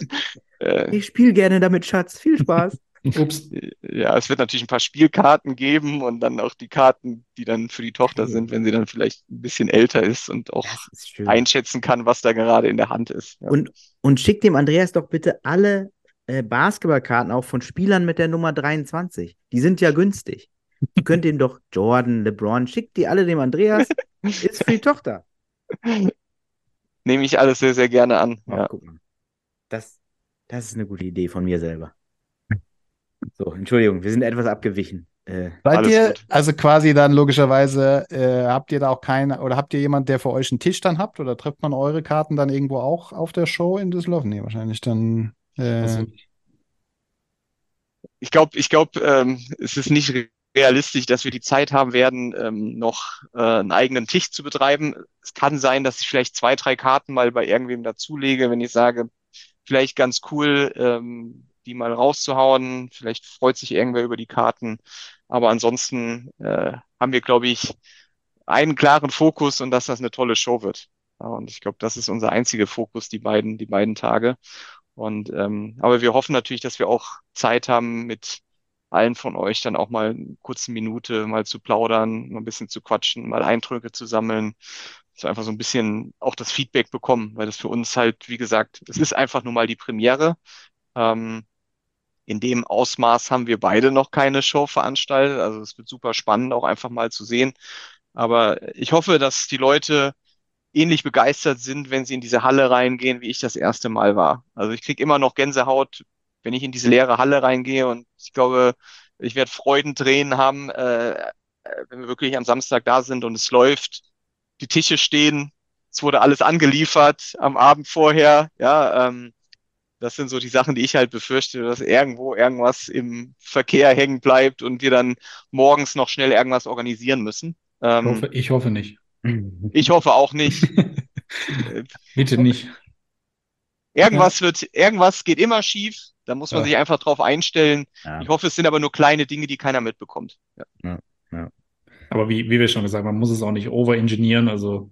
äh, Ich spiele gerne damit, Schatz. Viel Spaß. Ups. ja, es wird natürlich ein paar Spielkarten geben und dann auch die Karten, die dann für die Tochter sind, wenn sie dann vielleicht ein bisschen älter ist und auch ist einschätzen kann, was da gerade in der Hand ist. Ja. Und, und schickt dem Andreas doch bitte alle äh, Basketballkarten auch von Spielern mit der Nummer 23. Die sind ja günstig. Ihr könnt ihm doch Jordan, LeBron, schickt die alle dem Andreas. Ist für die Tochter. Nehme ich alles sehr, sehr gerne an. Ja. guck mal. Das, das ist eine gute Idee von mir selber. So, Entschuldigung, wir sind etwas abgewichen. Äh, Seid ihr, gut. also quasi dann logischerweise, äh, habt ihr da auch keine, oder habt ihr jemand, der für euch einen Tisch dann habt, oder trifft man eure Karten dann irgendwo auch auf der Show in Düsseldorf? Nee, wahrscheinlich dann. Äh, Also, Ich glaube, ich glaube, ähm, es ist nicht realistisch, dass wir die Zeit haben werden, ähm, noch äh, einen eigenen Tisch zu betreiben. Es kann sein, dass ich vielleicht zwei, drei Karten mal bei irgendwem dazulege, wenn ich sage, vielleicht ganz cool, ähm, die mal rauszuhauen. Vielleicht freut sich irgendwer über die Karten. Aber ansonsten äh, haben wir, glaube ich, einen klaren Fokus und dass das eine tolle Show wird. Ja, und ich glaube, das ist unser einziger Fokus, die beiden, die beiden Tage. Und ähm, aber wir hoffen natürlich, dass wir auch Zeit haben, mit allen von euch dann auch mal eine kurze Minute mal zu plaudern, mal ein bisschen zu quatschen, mal Eindrücke zu sammeln, dass wir einfach so ein bisschen auch das Feedback bekommen, weil das für uns halt, wie gesagt, es ist einfach nur mal die Premiere. Ähm, in dem Ausmaß haben wir beide noch keine Show veranstaltet. Also es wird super spannend, auch einfach mal zu sehen. Aber ich hoffe, dass die Leute ähnlich begeistert sind, wenn sie in diese Halle reingehen, wie ich das erste Mal war. Also ich kriege immer noch Gänsehaut, wenn ich in diese leere Halle reingehe und ich glaube, ich werde Freudentränen haben, äh, wenn wir wirklich am Samstag da sind und es läuft, die Tische stehen, es wurde alles angeliefert am Abend vorher, ja, ähm, das sind so die Sachen, die ich halt befürchte, dass irgendwo irgendwas im Verkehr hängen bleibt und wir dann morgens noch schnell irgendwas organisieren müssen. ich, Ähm, hoffe, ich hoffe nicht. ich hoffe auch nicht. Bitte nicht. Irgendwas wird, irgendwas geht immer schief. Da muss man Ja. sich einfach drauf einstellen. ja. Ich hoffe, es sind aber nur kleine Dinge, die keiner mitbekommt. Ja. Aber wie, wie wir schon gesagt haben, man muss es auch nicht overengineeren. Also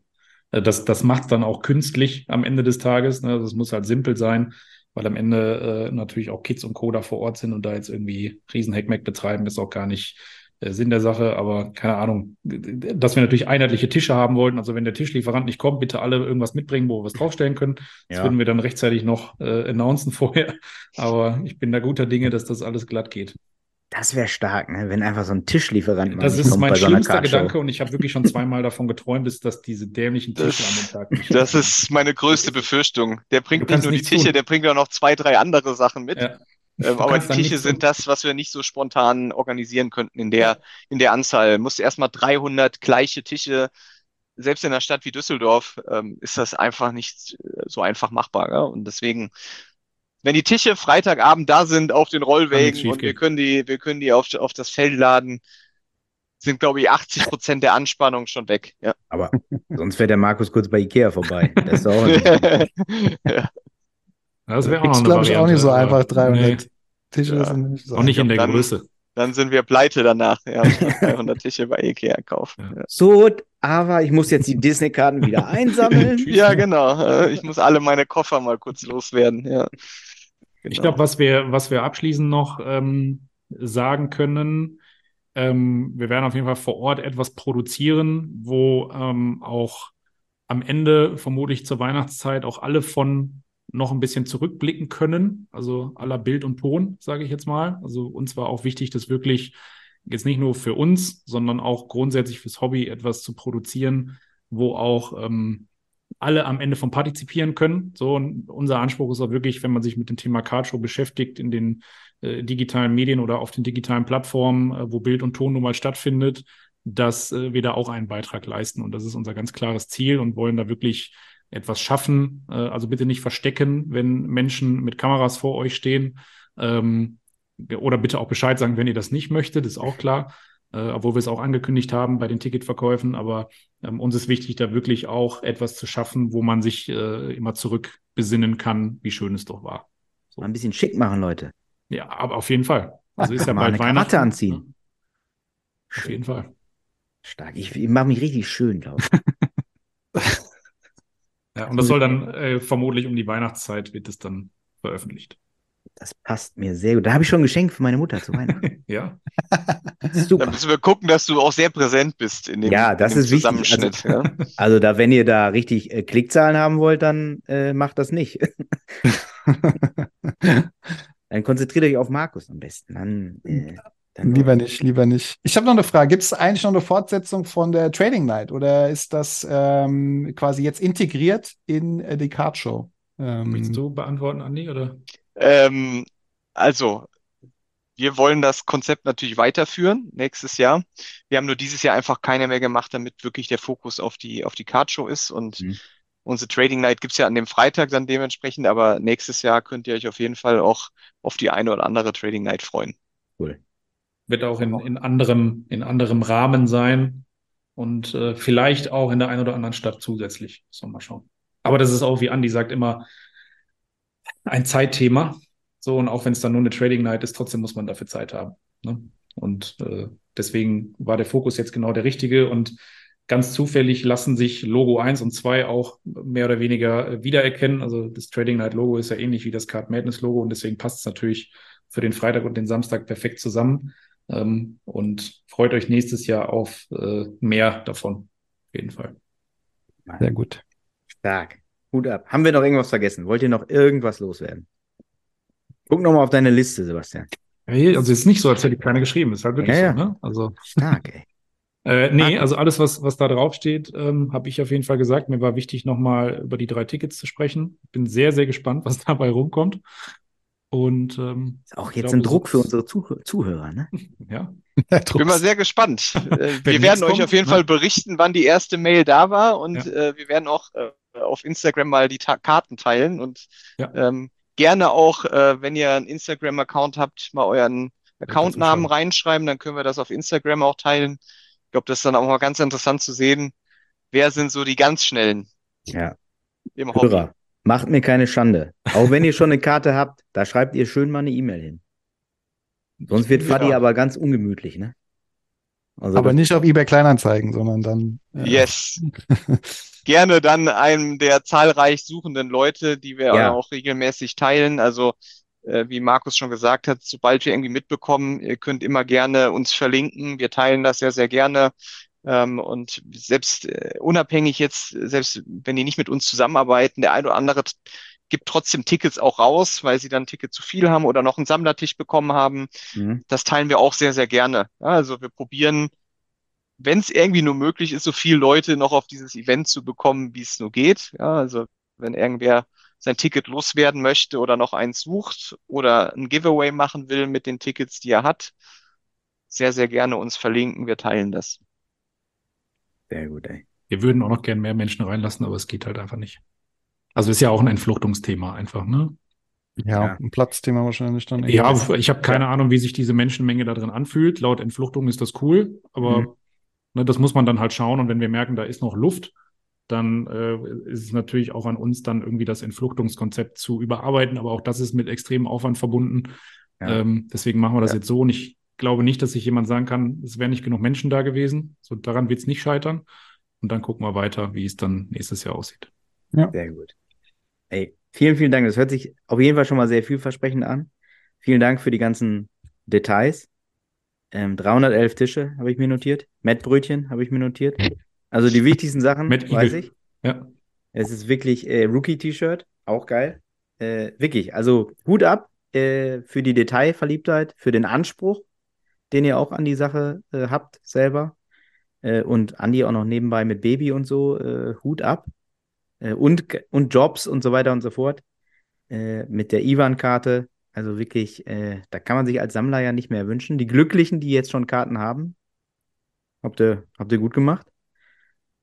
äh, das, das macht es dann auch künstlich am Ende des Tages. Ne? Das muss halt simpel sein, weil am Ende äh, natürlich auch Kids und Co. da vor Ort sind und da jetzt irgendwie Riesen-Hackmack betreiben, ist auch gar nicht äh, Sinn der Sache. Aber keine Ahnung, dass wir natürlich einheitliche Tische haben wollten. Also wenn der Tischlieferant nicht kommt, bitte alle irgendwas mitbringen, wo wir was draufstellen können. Das Ja. würden wir dann rechtzeitig noch äh, announcen vorher. Aber ich bin da guter Dinge, dass das alles glatt geht. Das wäre stark, ne? wenn einfach so ein Tischlieferant mal Das ist mein bei so einer schlimmster Cardshow. Gedanke und ich habe wirklich schon zweimal davon geträumt, ist, dass diese dämlichen Tische an dem Tag nicht Das ist meine größte Befürchtung. Der bringt nicht nur die Tische, tun. der bringt auch noch zwei, drei andere Sachen mit. Ja. Ähm, aber die Tische so sind das, was wir nicht so spontan organisieren könnten in der, in der Anzahl. Musst erstmal 300 gleiche Tische, selbst in einer Stadt wie Düsseldorf, ähm, ist das einfach nicht so einfach machbar. Ja? Und deswegen, wenn die Tische Freitagabend da sind auf den Rollwägen und wir können die, wir können die auf, auf das Feld laden, sind, glaube ich, 80 Prozent der Anspannung schon weg. Ja. Aber sonst fährt der Markus kurz bei Ikea vorbei. Das ist auch ja. Das wäre auch noch glaube ich, auch nicht so einfach, 300 nee. Tische ja. sind nicht so Auch nicht in der dann, Größe. Dann sind wir pleite danach, ja, 300 Tische bei Ikea kaufen. Ja. So, aber ich muss jetzt die Disney-Karten wieder einsammeln. ja, genau. Äh, ich muss alle meine Koffer mal kurz loswerden, ja. Genau. Ich glaube, was wir, was wir abschließend noch ähm, sagen können, ähm, wir werden auf jeden Fall vor Ort etwas produzieren, wo ähm, auch am Ende, vermutlich zur Weihnachtszeit, auch alle von noch ein bisschen zurückblicken können, also aller Bild und Ton, sage ich jetzt mal. Also uns war auch wichtig, das wirklich jetzt nicht nur für uns, sondern auch grundsätzlich fürs Hobby etwas zu produzieren, wo auch ähm, alle am Ende von partizipieren können. So, und unser Anspruch ist auch wirklich, wenn man sich mit dem Thema Cardshow beschäftigt, in den äh, digitalen Medien oder auf den digitalen Plattformen, äh, wo Bild und Ton nun mal stattfindet, dass äh, wir da auch einen Beitrag leisten. Und das ist unser ganz klares Ziel und wollen da wirklich etwas schaffen. Äh, also bitte nicht verstecken, wenn Menschen mit Kameras vor euch stehen. Ähm, oder bitte auch Bescheid sagen, wenn ihr das nicht möchtet, ist auch klar. Äh, obwohl wir es auch angekündigt haben bei den Ticketverkäufen. Aber ähm, uns ist wichtig, da wirklich auch etwas zu schaffen, wo man sich äh, immer zurück besinnen kann, wie schön es doch war. So. Mal ein bisschen schick machen, Leute. Ja, aber auf jeden Fall. Also ist ja bald Weihnachten. anziehen. Auf jeden Fall. Stark. Ich, ich mache mich richtig schön, glaube ich. ja, und das soll dann äh, vermutlich um die Weihnachtszeit wird es dann veröffentlicht. Das passt mir sehr gut. Da habe ich schon ein Geschenk für meine Mutter zu Weihnachten. ja. Super. Da müssen wir gucken, dass du auch sehr präsent bist in dem, ja, das dem ist Zusammenschnitt. Also, ja. also, da, wenn ihr da richtig äh, Klickzahlen haben wollt, dann äh, macht das nicht. dann konzentriert euch auf Markus am besten. Dann, äh, dann lieber nicht, lieber nicht. Ich habe noch eine Frage. Gibt es eigentlich noch eine Fortsetzung von der Trading Night oder ist das ähm, quasi jetzt integriert in äh, die Card Show? Ähm, Willst du beantworten, Andi? Oder? Ähm, also, wir wollen das Konzept natürlich weiterführen nächstes Jahr. Wir haben nur dieses Jahr einfach keine mehr gemacht, damit wirklich der Fokus auf die, auf die Card-Show ist. Und mhm. unsere Trading Night gibt's ja an dem Freitag dann dementsprechend, aber nächstes Jahr könnt ihr euch auf jeden Fall auch auf die eine oder andere Trading Night freuen. Cool. Wird auch in, in, anderem, in anderem Rahmen sein und äh, vielleicht auch in der einen oder anderen Stadt zusätzlich. Sollen wir mal schauen. Aber das ist auch, wie Andi sagt, immer ein Zeitthema. So, und auch wenn es dann nur eine Trading Night ist, trotzdem muss man dafür Zeit haben. Ne? Und äh, deswegen war der Fokus jetzt genau der richtige. Und ganz zufällig lassen sich Logo 1 und 2 auch mehr oder weniger äh, wiedererkennen. Also das Trading Night Logo ist ja ähnlich wie das Card Madness Logo und deswegen passt es natürlich für den Freitag und den Samstag perfekt zusammen. Ähm, und freut euch nächstes Jahr auf äh, mehr davon. Auf jeden Fall. Sehr gut. Stark. Hut ab. Haben wir noch irgendwas vergessen? Wollt ihr noch irgendwas loswerden? Guck nochmal auf deine Liste, Sebastian. Hey, also ist nicht so, als hätte ich keine geschrieben. Ist halt wirklich ja, so, ne? Also. Stark, ey. Äh, nee, also alles, was, was da drauf steht, ähm, habe ich auf jeden Fall gesagt. Mir war wichtig, nochmal über die drei Tickets zu sprechen. Bin sehr, sehr gespannt, was dabei rumkommt. Und ähm, ist auch jetzt glaube, ein Druck für unsere Zuh Zuhörer, ne? ja. Ich bin mal sehr gespannt. Äh, wir werden euch kommt, auf jeden ne? Fall berichten, wann die erste Mail da war und ja. äh, wir werden auch äh, auf Instagram mal die Ta Karten teilen und ja. ähm, gerne auch, äh, wenn ihr einen Instagram-Account habt, mal euren Accountnamen reinschreiben, dann können wir das auf Instagram auch teilen. Ich glaube, das ist dann auch mal ganz interessant zu sehen, wer sind so die ganz schnellen ja. im Hobby. Hörer, macht mir keine Schande. Auch wenn ihr schon eine Karte habt, da schreibt ihr schön mal eine E-Mail hin. Sonst wird Fadi ja. aber ganz ungemütlich, ne? Also aber nicht auf eBay Kleinanzeigen, sondern dann. Äh, yes. Gerne dann einem der zahlreich suchenden Leute, die wir ja. auch regelmäßig teilen. Also äh, wie Markus schon gesagt hat, sobald wir irgendwie mitbekommen, ihr könnt immer gerne uns verlinken. Wir teilen das sehr, sehr gerne. Ähm, und selbst äh, unabhängig jetzt, selbst wenn die nicht mit uns zusammenarbeiten, der ein oder andere gibt trotzdem Tickets auch raus, weil sie dann Ticket zu viel haben oder noch einen Sammlertisch bekommen haben. Mhm. Das teilen wir auch sehr, sehr gerne. Ja, also wir probieren, wenn es irgendwie nur möglich ist, so viele Leute noch auf dieses Event zu bekommen, wie es nur geht. Ja, also wenn irgendwer sein Ticket loswerden möchte oder noch eins sucht oder ein Giveaway machen will mit den Tickets, die er hat, sehr, sehr gerne uns verlinken. Wir teilen das. Sehr gut, ey. Wir würden auch noch gern mehr Menschen reinlassen, aber es geht halt einfach nicht. Also ist ja auch ein Entfluchtungsthema einfach, ne? Ja, Ja. ein Platzthema wahrscheinlich dann. Ja, ich habe keine Ahnung, wie sich diese Menschenmenge da drin anfühlt. Laut Entfluchtung ist das cool, aber Mhm. ne, das muss man dann halt schauen. Und wenn wir merken, da ist noch Luft, dann äh, ist es natürlich auch an uns, dann irgendwie das Entfluchtungskonzept zu überarbeiten. Aber auch das ist mit extremem Aufwand verbunden. Ja. Ähm, deswegen machen wir das Ja. jetzt so. Und ich glaube nicht, dass sich jemand sagen kann, es wären nicht genug Menschen da gewesen. So daran wird es nicht scheitern. Und dann gucken wir weiter, wie es dann nächstes Jahr aussieht. Sehr gut. Ey, vielen, vielen Dank. Das hört sich auf jeden Fall schon mal sehr vielversprechend an. Vielen Dank für die ganzen Details. Ähm, 311 Tische habe ich mir notiert. Mettbrötchen habe ich mir notiert. Also die wichtigsten Sachen, weiß ich. Ja. Es ist wirklich äh, Rookie-T-Shirt, auch geil. Äh, wirklich, also Hut ab äh, für die Detailverliebtheit, für den Anspruch, den ihr auch an die Sache äh, habt selber. Äh, und Andi auch noch nebenbei mit Baby und so, äh, Hut ab. Äh, und, und Jobs und so weiter und so fort. Äh, mit der Ivan-Karte. Also wirklich, äh, da kann man sich als Sammler ja nicht mehr wünschen. Die Glücklichen, die jetzt schon Karten haben, habt ihr, habt ihr gut gemacht.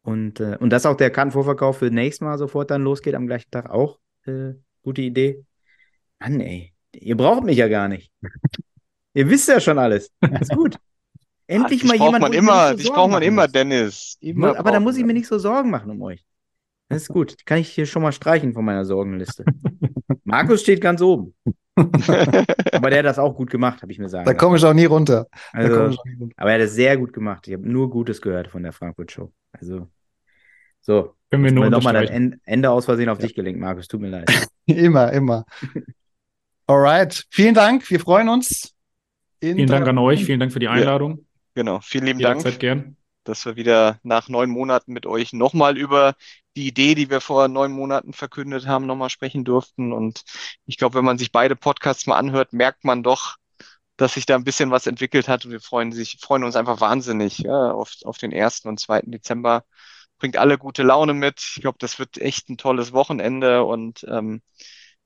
Und, äh, und dass auch der Kartenvorverkauf für nächstes Mal sofort dann losgeht, am gleichen Tag auch. Äh, gute Idee. Mann, ey, ihr braucht mich ja gar nicht. ihr wisst ja schon alles. Ist gut. Endlich dich mal braucht jemand, man immer, so dich Sorgen braucht man immer. Dennis. Immer Aber da braucht muss ich mir nicht so Sorgen machen um euch. Das ist gut. Die kann ich hier schon mal streichen von meiner Sorgenliste. Markus steht ganz oben. Aber der hat das auch gut gemacht, habe ich mir sagen Da komme ich auch nie runter. Also, ich auch nie runter. aber er hat es sehr gut gemacht. Ich habe nur Gutes gehört von der Frankfurt Show. Also, so. Können wir nur mal nochmal das Ende aus Versehen auf dich gelenkt, Markus. Tut mir leid. Immer, immer. Alright. Vielen Dank. Wir freuen uns. Vielen Dank an euch. Vielen Dank für die Einladung. Genau, vielen lieben Dank. Jederzeit gern. Dass wir wieder nach neun Monaten mit euch nochmal über die Idee, die wir vor neun Monaten verkündet haben, nochmal sprechen durften. Und ich glaube, wenn man sich beide Podcasts mal anhört, merkt man doch, dass sich da ein bisschen was entwickelt hat. Und wir freuen sich, freuen uns einfach wahnsinnig ja, auf, auf den ersten und zweiten Dezember. Bringt alle gute Laune mit. Ich glaube, das wird echt ein tolles Wochenende. Und ähm,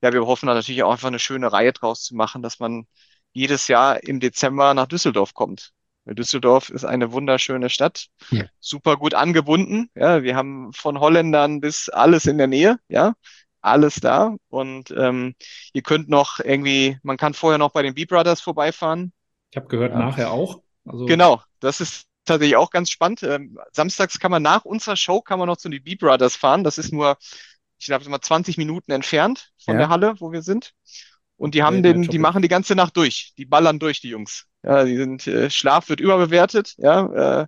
ja, wir hoffen da natürlich auch einfach eine schöne Reihe draus zu machen, dass man jedes Jahr im Dezember nach Düsseldorf kommt. Düsseldorf ist eine wunderschöne Stadt, Ja. super gut angebunden. Ja, wir haben von Holländern bis alles in der Nähe, ja, alles da. Und ähm, ihr könnt noch irgendwie, man kann vorher noch bei den B Brothers vorbeifahren. Ich habe gehört, Ja. nachher auch. Also Genau, das ist tatsächlich auch ganz spannend. Ähm, samstags kann man nach unserer Show kann man noch zu den B Brothers fahren. Das ist nur, ich glaube, mal 20 Minuten entfernt von Ja. der Halle, wo wir sind. Und die haben den, die machen die ganze Nacht durch. Die ballern durch, die Jungs. Ja, die sind, äh, Schlaf wird überbewertet, ja, äh,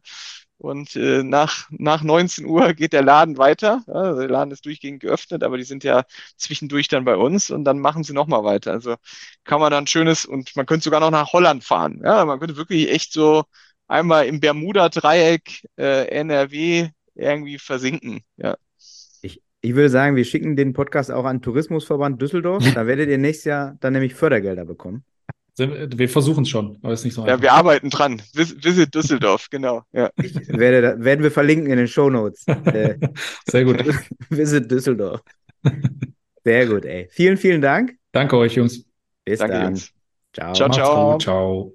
und äh, nach, nach 19 Uhr geht der Laden weiter. Ja, also der Laden ist durchgehend geöffnet, aber die sind ja zwischendurch dann bei uns und dann machen sie nochmal weiter. Also kann man dann schönes und man könnte sogar noch nach Holland fahren. Ja, man könnte wirklich echt so einmal im Bermuda-Dreieck äh, NRW irgendwie versinken. Ja. Ich, würde sagen, wir schicken den Podcast auch an Tourismusverband Düsseldorf. Da werdet ihr nächstes Jahr dann nämlich Fördergelder bekommen. wir versuchen es schon, aber es ist nicht so ja, einfach. wir arbeiten dran. Vis Visit Düsseldorf, genau. Ja. Ich werde, werden wir verlinken in den Shownotes. Äh, Sehr gut. Visit Düsseldorf. Sehr gut, ey. Vielen, vielen Dank. Danke euch, Jungs. Bis Danke, dann. Jungs. Ciao. Ciao. Ciao.